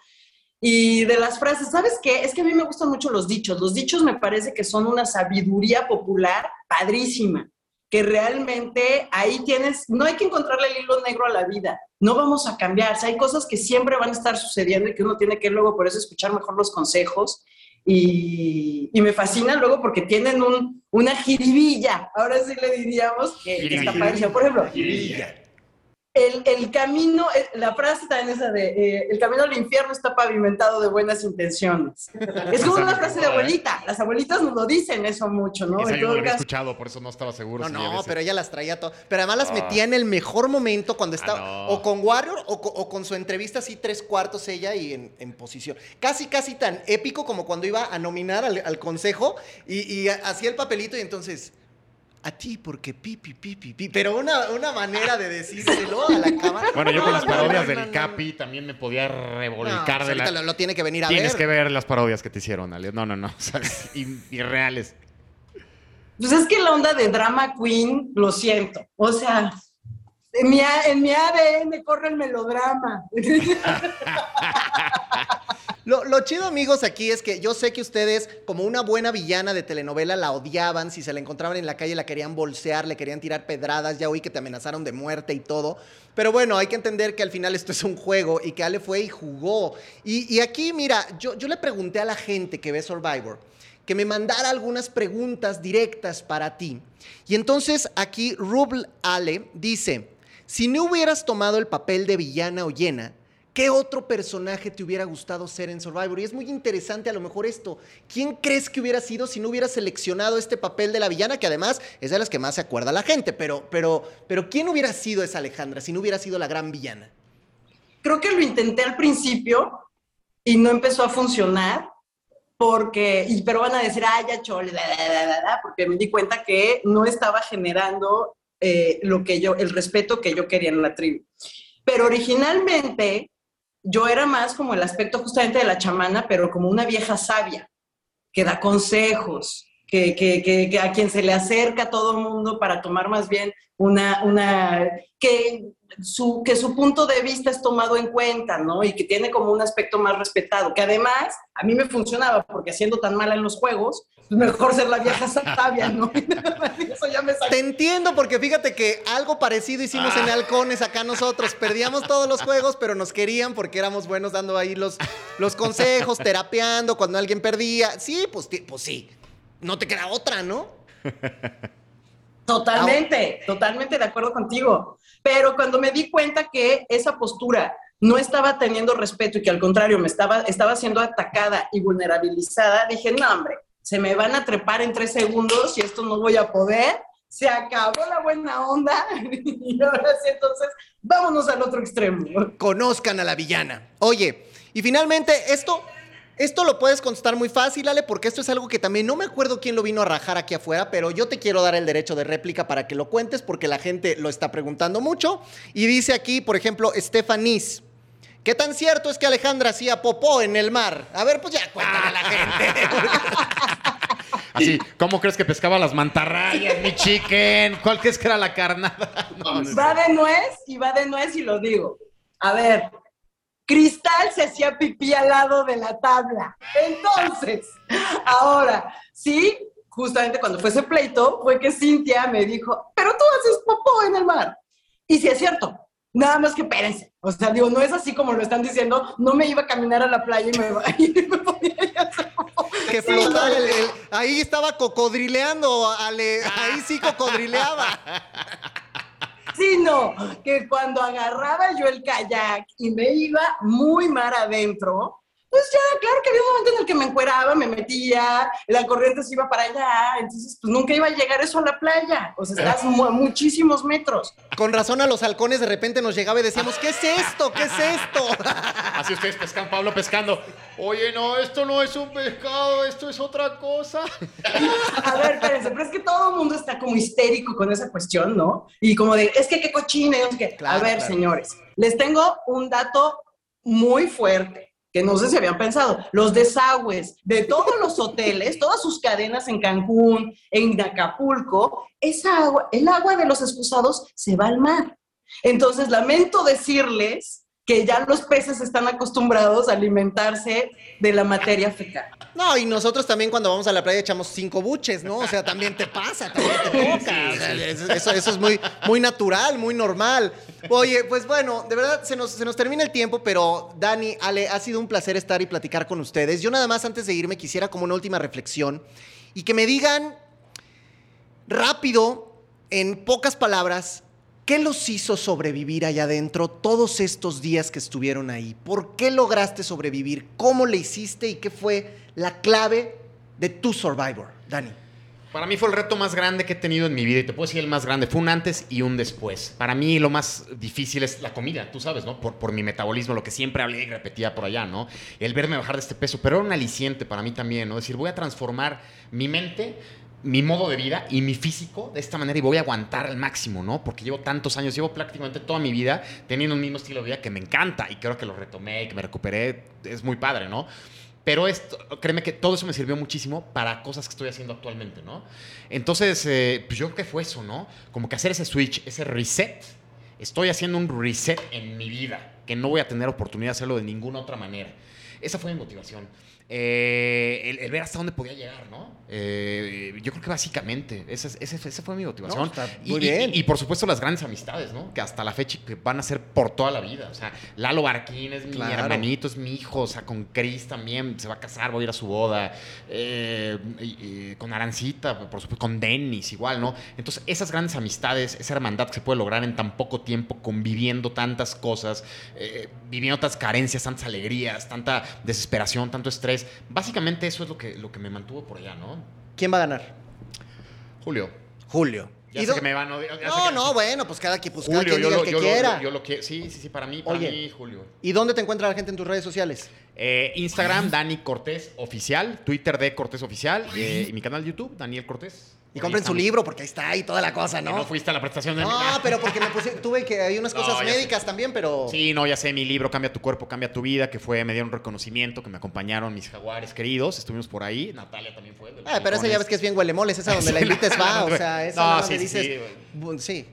C: Y de las frases, ¿sabes qué? Es que a mí me gustan mucho los dichos. Los dichos me parece que son una sabiduría popular padrísima, que realmente ahí tienes, no hay que encontrarle el hilo negro a la vida, no vamos a cambiar, O sea, hay cosas que siempre van a estar sucediendo y que uno tiene que luego por eso escuchar mejor los consejos y, y me fascina luego porque tienen un, una jiribilla, ahora sí le diríamos que, que está padrísimo. Por ejemplo, el, el camino, eh, la frase también esa de eh, el camino al infierno está pavimentado de buenas intenciones. Es como una frase de abuelita. Las abuelitas nos lo dicen eso mucho, ¿no?
B: Esa yo lo había escuchado, por eso no estaba seguro.
A: No,
B: si
A: no, pero ella las traía todo. Pero además las
B: Ah.
A: metía en el mejor momento cuando estaba.
B: no.
A: O con Warrior o, o con su entrevista así tres cuartos ella y en, en posición. Casi, casi tan épico como cuando iba a nominar al, al consejo y, y hacía el papelito y entonces. A ti, porque pipi, pipi, pipi. Pero una, una manera de decírselo a la cámara.
B: Bueno, yo con las
A: no,
B: parodias
A: no,
B: del
A: no, no.
B: Capi también me podía revolcar de la...
A: lo, lo tiene que venir a
B: Tienes
A: ver.
B: que ver las parodias que te hicieron, Ale. No, no, no. O sea, es ir- irreales.
C: Pues es que la onda de drama queen, lo siento. O sea, en mi, en mi ADN corre el melodrama.
A: Lo, lo chido, amigos, aquí es que yo sé que ustedes, como una buena villana de telenovela, la odiaban. Si se la encontraban en la calle, la querían bolsear, le querían tirar pedradas. Ya oí que te amenazaron de muerte y todo. Pero bueno, hay que entender que al final esto es un juego y que Ale fue y jugó. Y, y aquí, mira, yo, yo le pregunté a la gente que ve Survivor que me mandara algunas preguntas directas para ti. Y entonces aquí Rubl Ale dice, si no hubieras tomado el papel de villana o llena, ¿qué otro personaje te hubiera gustado ser en Survivor? Y es muy interesante a lo mejor esto. ¿Quién crees que hubiera sido si no hubieras seleccionado este papel de la villana? Que además es de las que más se acuerda la gente. Pero, pero, pero ¿quién hubiera sido esa Alejandra si no hubiera sido la gran villana?
C: Creo que lo intenté al principio y no empezó a funcionar porque, pero van a decir, ah, ya chole, da, da, da, da, da", porque me di cuenta que no estaba generando eh, lo que yo, el respeto que yo quería en la tribu. Pero originalmente yo era más como el aspecto justamente de la chamana, pero como una vieja sabia, que da consejos, que, que, que, a quien se le acerca todo el mundo para tomar más bien una, una que, su, que su punto de vista es tomado en cuenta, ¿no? Y que tiene como un aspecto más respetado, que además a mí me funcionaba, porque siendo tan mala en los juegos, mejor ser la vieja sabia, ¿no? Eso ya me.
A: Te entiendo porque fíjate que algo parecido hicimos en Halcones acá nosotros. Perdíamos todos los juegos, pero nos querían porque éramos buenos dando ahí los, los consejos, terapeando cuando alguien perdía. Sí, pues, pues sí. No te queda otra, ¿no?
C: Totalmente, totalmente de acuerdo contigo. Pero cuando me di cuenta que esa postura no estaba teniendo respeto y que al contrario me estaba, estaba siendo atacada y vulnerabilizada, dije, no, hombre, se me van a trepar en tres segundos y esto no voy a poder. Se acabó la buena onda y ahora sí, entonces vámonos al otro extremo.
A: Conozcan a la villana. Oye, y finalmente esto... Esto lo puedes contestar muy fácil, Ale, porque esto es algo que también no me acuerdo quién lo vino a rajar aquí afuera, pero yo te quiero dar el derecho de réplica para que lo cuentes porque la gente lo está preguntando mucho. Y dice aquí, por ejemplo, Stefanis. ¿Qué tan cierto es que Alejandra hacía popó en el mar? A ver, pues ya cuéntale a la gente.
B: Así, ¿cómo crees que pescaba las mantarrayas, mi chicken? ¿Cuál crees que era la carnada? No,
C: Va de nuez y va de nuez y lo digo. A ver, Cristal se hacía pipí al lado de la tabla. Entonces, ahora, sí, justamente cuando fue ese pleito, fue que Cintia me dijo, pero tú haces popó en el mar. Y sí es cierto, nada más que espérense. O sea, digo, no es así como lo están diciendo, no me iba a caminar a la playa y me, y me ponía ahí a hacer popó.
A: que
C: no,
A: el- el- ahí estaba cocodrileando, Ale. Ahí sí cocodrileaba.
C: sino que cuando agarraba yo el kayak y me iba muy mar adentro, pues ya, claro que había un momento en el que me encueraba, me metía, la corriente se iba para allá, entonces pues nunca iba a llegar eso a la playa, o sea, estás mu- a muchísimos metros.
A: Con razón a los halcones de repente nos llegaba y decíamos, ¿qué es esto? ¿Qué es esto?
B: Así ustedes pescan, Pablo pescando. Oye, no, esto no es un pescado, esto es otra cosa.
C: A ver, espérense, pero es que todo el mundo está como histérico con esa cuestión, ¿no? Y como de, es que qué cochina, y no sé qué.
A: Claro,
C: a ver,
A: claro.
C: señores, les tengo un dato muy fuerte que no sé si habían pensado, los desagües de todos los hoteles, todas sus cadenas en Cancún, en Acapulco, esa agua, el agua de los excusados se va al mar. Entonces, lamento decirles que ya los peces están acostumbrados a alimentarse de la materia fecal.
A: No, y nosotros también cuando vamos a la playa echamos cinco buches, ¿no? O sea, también te pasa, también te toca. Eso es muy, muy natural, muy normal. Oye, pues bueno, de verdad se nos, se nos termina el tiempo, pero Dani, Ale, ha sido un placer estar y platicar con ustedes. Yo nada más antes de irme quisiera como una última reflexión y que me digan rápido, en pocas palabras, ¿Qué los hizo sobrevivir allá adentro todos estos días que estuvieron ahí? ¿Por qué lograste sobrevivir? ¿Cómo le hiciste y qué fue la clave de tu Survivor, Dani?
B: Para mí fue el reto más grande que he tenido en mi vida y te puedo decir el más grande. Fue un antes y un después. Para mí lo más difícil es la comida, tú sabes, ¿no? Por, por mi metabolismo, lo que siempre hablé y repetía por allá, ¿no? El verme bajar de este peso, pero era un aliciente para mí también, ¿no? Decir, voy a transformar mi mente mi modo de vida y mi físico de esta manera y voy a aguantar al máximo, ¿no? Porque llevo tantos años, llevo prácticamente toda mi vida teniendo un mismo estilo de vida que me encanta y creo que lo retomé y que me recuperé, es muy padre, ¿no? Pero esto, créeme que todo eso me sirvió muchísimo para cosas que estoy haciendo actualmente, ¿no? Entonces, eh, pues yo creo que fue eso, ¿no? Como que hacer ese switch, ese reset. Estoy haciendo un reset en mi vida, que no voy a tener oportunidad de hacerlo de ninguna otra manera. Esa fue mi motivación. Eh, el, ver hasta dónde podía llegar, ¿no? Eh, yo creo que básicamente esa, esa, fue mi motivación.
A: muy
B: y,
A: bien.
B: Y, por supuesto las grandes amistades, ¿no? Que hasta la fecha que van a ser por toda la vida. O sea, Lalo Barquín es mi hermanito, es mi hijo. O sea, con Chris también se va a casar, voy a ir a su boda. Eh, y- con Arancita, por supuesto, con Dennis igual, ¿no? Entonces, esas grandes amistades, esa hermandad que se puede lograr en tan poco tiempo, conviviendo tantas cosas, viviendo tantas carencias, tantas alegrías, tanta desesperación, tanto estrés. Básicamente eso es lo que, lo que me mantuvo por allá, ¿no?
A: ¿Quién va a ganar?
B: Julio.
A: Julio.
B: Ya
A: ¿Y
B: sé que me van a odiar,
A: No, no, bueno, pues cada, quien- pues cada
B: Julio,
A: quien
B: yo
A: diga
B: lo,
A: el que
B: yo lo-
A: quiera.
B: yo lo que sí, sí, sí, para mí, para
A: Oye.
B: mí, Julio.
A: ¿Y dónde te encuentra la gente en tus redes sociales?
B: Eh, Instagram, Dani Cortés Oficial, Twitter de Cortés Oficial eh, y mi canal de YouTube, Daniel Cortés.
A: Y compren su libro porque ahí está y toda la cosa,
B: Que
A: ¿no?
B: No fuiste a la prestación de
A: No, pero porque me puse, tuve que hay unas
B: No,
A: cosas
B: sé.
A: médicas también, pero
B: Sí, no, ya sé, mi libro Cambia tu cuerpo, cambia tu vida, que fue, me dieron reconocimiento, que me acompañaron mis jaguares queridos, estuvimos por ahí, Natalia también
A: Ah, pero esa ya ves que es bien huelemoles, esa donde la invites va, o sea, esa
B: no,
A: nada
B: sí,
A: dices,
B: sí.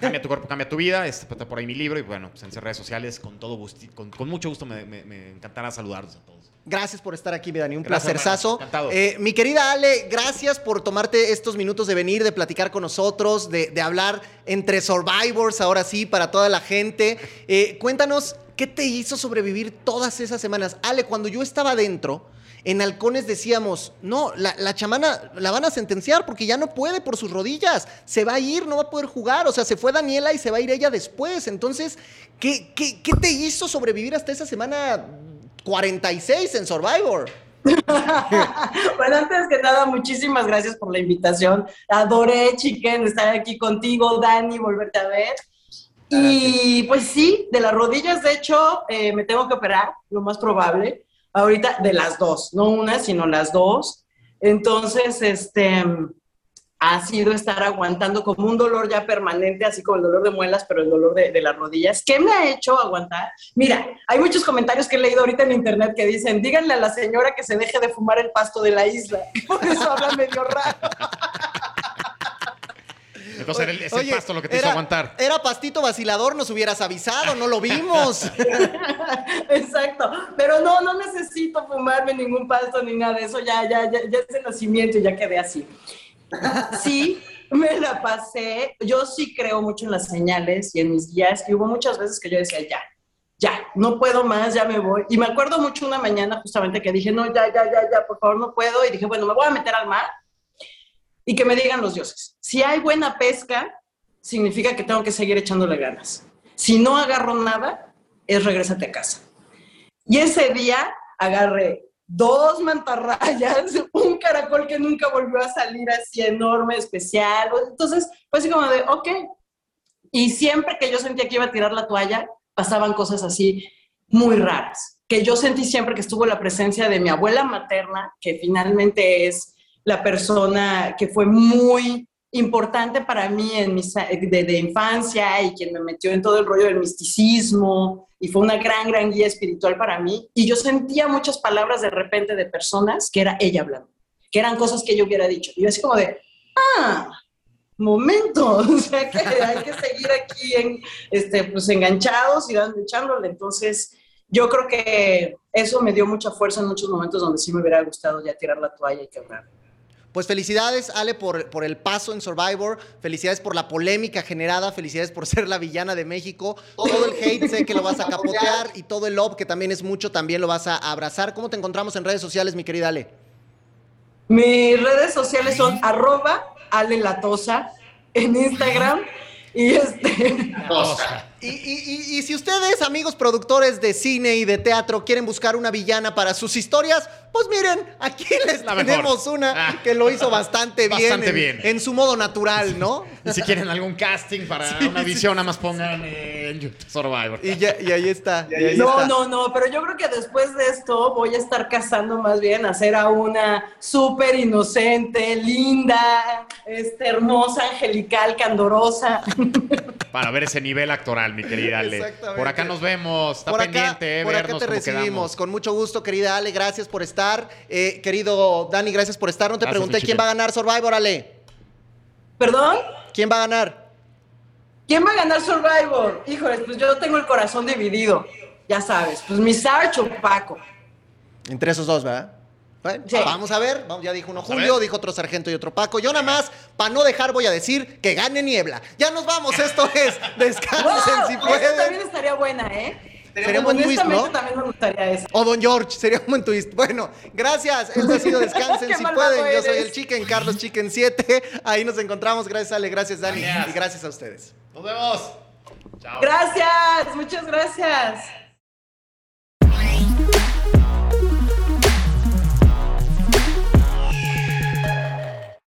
B: Cambia tu cuerpo, cambia tu vida. Está por ahí mi libro y bueno, pues en redes sociales con todo con, con mucho gusto me, me- me encantará saludarlos a todos.
A: Gracias por estar aquí, mi Dani. Un
B: Gracias,
A: placerzazo. Eh, mi querida Ale, gracias por tomarte estos minutos de venir, de platicar con nosotros, de, de hablar entre survivors, ahora sí, para toda la gente. Eh, cuéntanos, ¿qué te hizo sobrevivir todas esas semanas? Ale, cuando yo estaba adentro, en Halcones decíamos, no, la, la chamana la van a sentenciar porque ya no puede por sus rodillas, se va a ir, no va a poder jugar, o sea, se fue Daniela y se va a ir ella después. Entonces, ¿qué, qué, qué te hizo sobrevivir hasta esa semana 46 en Survivor?
C: Bueno, antes que nada, muchísimas gracias por la invitación. Adoré, Chiquen, estar aquí contigo, Dani, volverte a ver. Y pues sí, de las rodillas, de hecho, eh, me tengo que operar, lo más probable. Ahorita de las dos, no una, sino las dos. Entonces, este, ha sido estar aguantando como un dolor ya permanente, así como el dolor de muelas, pero el dolor de, de las rodillas. ¿Qué me ha hecho aguantar? Mira, hay muchos comentarios que he leído ahorita en internet que dicen, díganle a la señora que se deje de fumar el pasto de la isla. Por eso habla medio raro.
B: Entonces era el- es
A: Oye,
B: el pasto lo que te hizo
A: era-
B: aguantar.
A: Era pastito vacilador, nos hubieras avisado, no lo vimos.
C: Exacto. Pero no, no necesito fumarme ningún pasto ni nada de eso. Ya, ya, ya, ya es de nacimiento y ya quedé así. Sí, me la pasé. Yo sí creo mucho en las señales y en mis guías. Y hubo muchas veces que yo decía, ya, ya, no puedo más, ya me voy. Y me acuerdo mucho una mañana justamente que dije, no, ya, ya, ya, ya, por favor, no puedo. Y dije, bueno, me voy a meter al mar y que me digan los dioses. Si hay buena pesca, significa que tengo que seguir echándole ganas. Si no agarro nada, es regrésate a casa. Y ese día agarré dos mantarrayas, un caracol que nunca volvió a salir así enorme, especial. Entonces, fue así como de, ok. Y siempre que yo sentía que iba a tirar la toalla, pasaban cosas así muy raras. Que yo sentí siempre que estuvo la presencia de mi abuela materna, que finalmente es la persona que fue muy importante para mí en mis, de, de infancia y quien me metió en todo el rollo del misticismo y fue una gran, gran guía espiritual para mí. Y yo sentía muchas palabras de repente de personas que era ella hablando, que eran cosas que yo hubiera dicho. Y yo así como de, ah, momento, o sea que hay que seguir aquí en, este, pues enganchados y dando, echándole. Entonces, yo creo que eso me dio mucha fuerza en muchos momentos donde sí me hubiera gustado ya tirar la toalla y quebrar.
A: Pues felicidades, Ale, por, por, el paso en Survivor. Felicidades por la polémica generada. Felicidades por ser la villana de México. Todo el hate sé que lo vas a capotear y todo el love, que también es mucho, también lo vas a abrazar. ¿Cómo te encontramos en redes sociales, mi querida Ale?
C: Mis redes sociales son arroba Ale Latosa en Instagram. Y este.
A: Y, y, y, si ustedes, amigos productores de cine y de teatro, quieren buscar una villana para sus historias, pues miren, aquí les La tenemos una ah. que lo hizo bastante,
B: bastante
A: bien,
B: bien.
A: En, su modo natural, ¿no?
B: Y si quieren algún casting para una visión, nada más pongan en Survivor.
A: Y, ya, y ahí está. Y ahí
C: no,
A: está.
C: no, no, pero yo creo que después de esto voy a estar casando más bien, hacer a una súper inocente, linda, este, hermosa, angelical, candorosa.
B: Para ver ese nivel actoral, mi querida Ale. Por acá nos vemos. Está pendiente, eh,
A: por
B: vernos
A: acá te recibimos. Con mucho gusto, querida Ale. Gracias por estar. Eh, querido Dani, gracias por estar. No te pregunté quién va a ganar Survivor, Ale.
C: ¿Perdón?
A: ¿Quién va a ganar?
C: ¿Quién va a ganar Survivor? Híjole, pues yo tengo el corazón dividido. Ya sabes, pues mi Sarcho Paco.
A: Entre esos dos, ¿verdad? Bueno, sí. vamos a ver. Ya dijo uno Julio, dijo otro Sargento y otro Paco. Yo nada más, para no dejar, voy a decir que gane Niebla. Ya nos vamos. Esto es Descansen
C: wow,
A: si pueden.
C: también estaría buena, ¿eh?
A: Sería un buen twist, ¿no?
C: también me gustaría eso.
A: O Don George, sería un buen twist. Bueno, gracias. Esto ha sido Descansen si pueden. Eres. Yo soy el Chicken, Carlos Chicken 7. Ahí nos encontramos. Gracias, Ale. Gracias, Dani. Gracias. Y gracias a ustedes.
B: Nos vemos.
C: Chao. Gracias. Muchas gracias.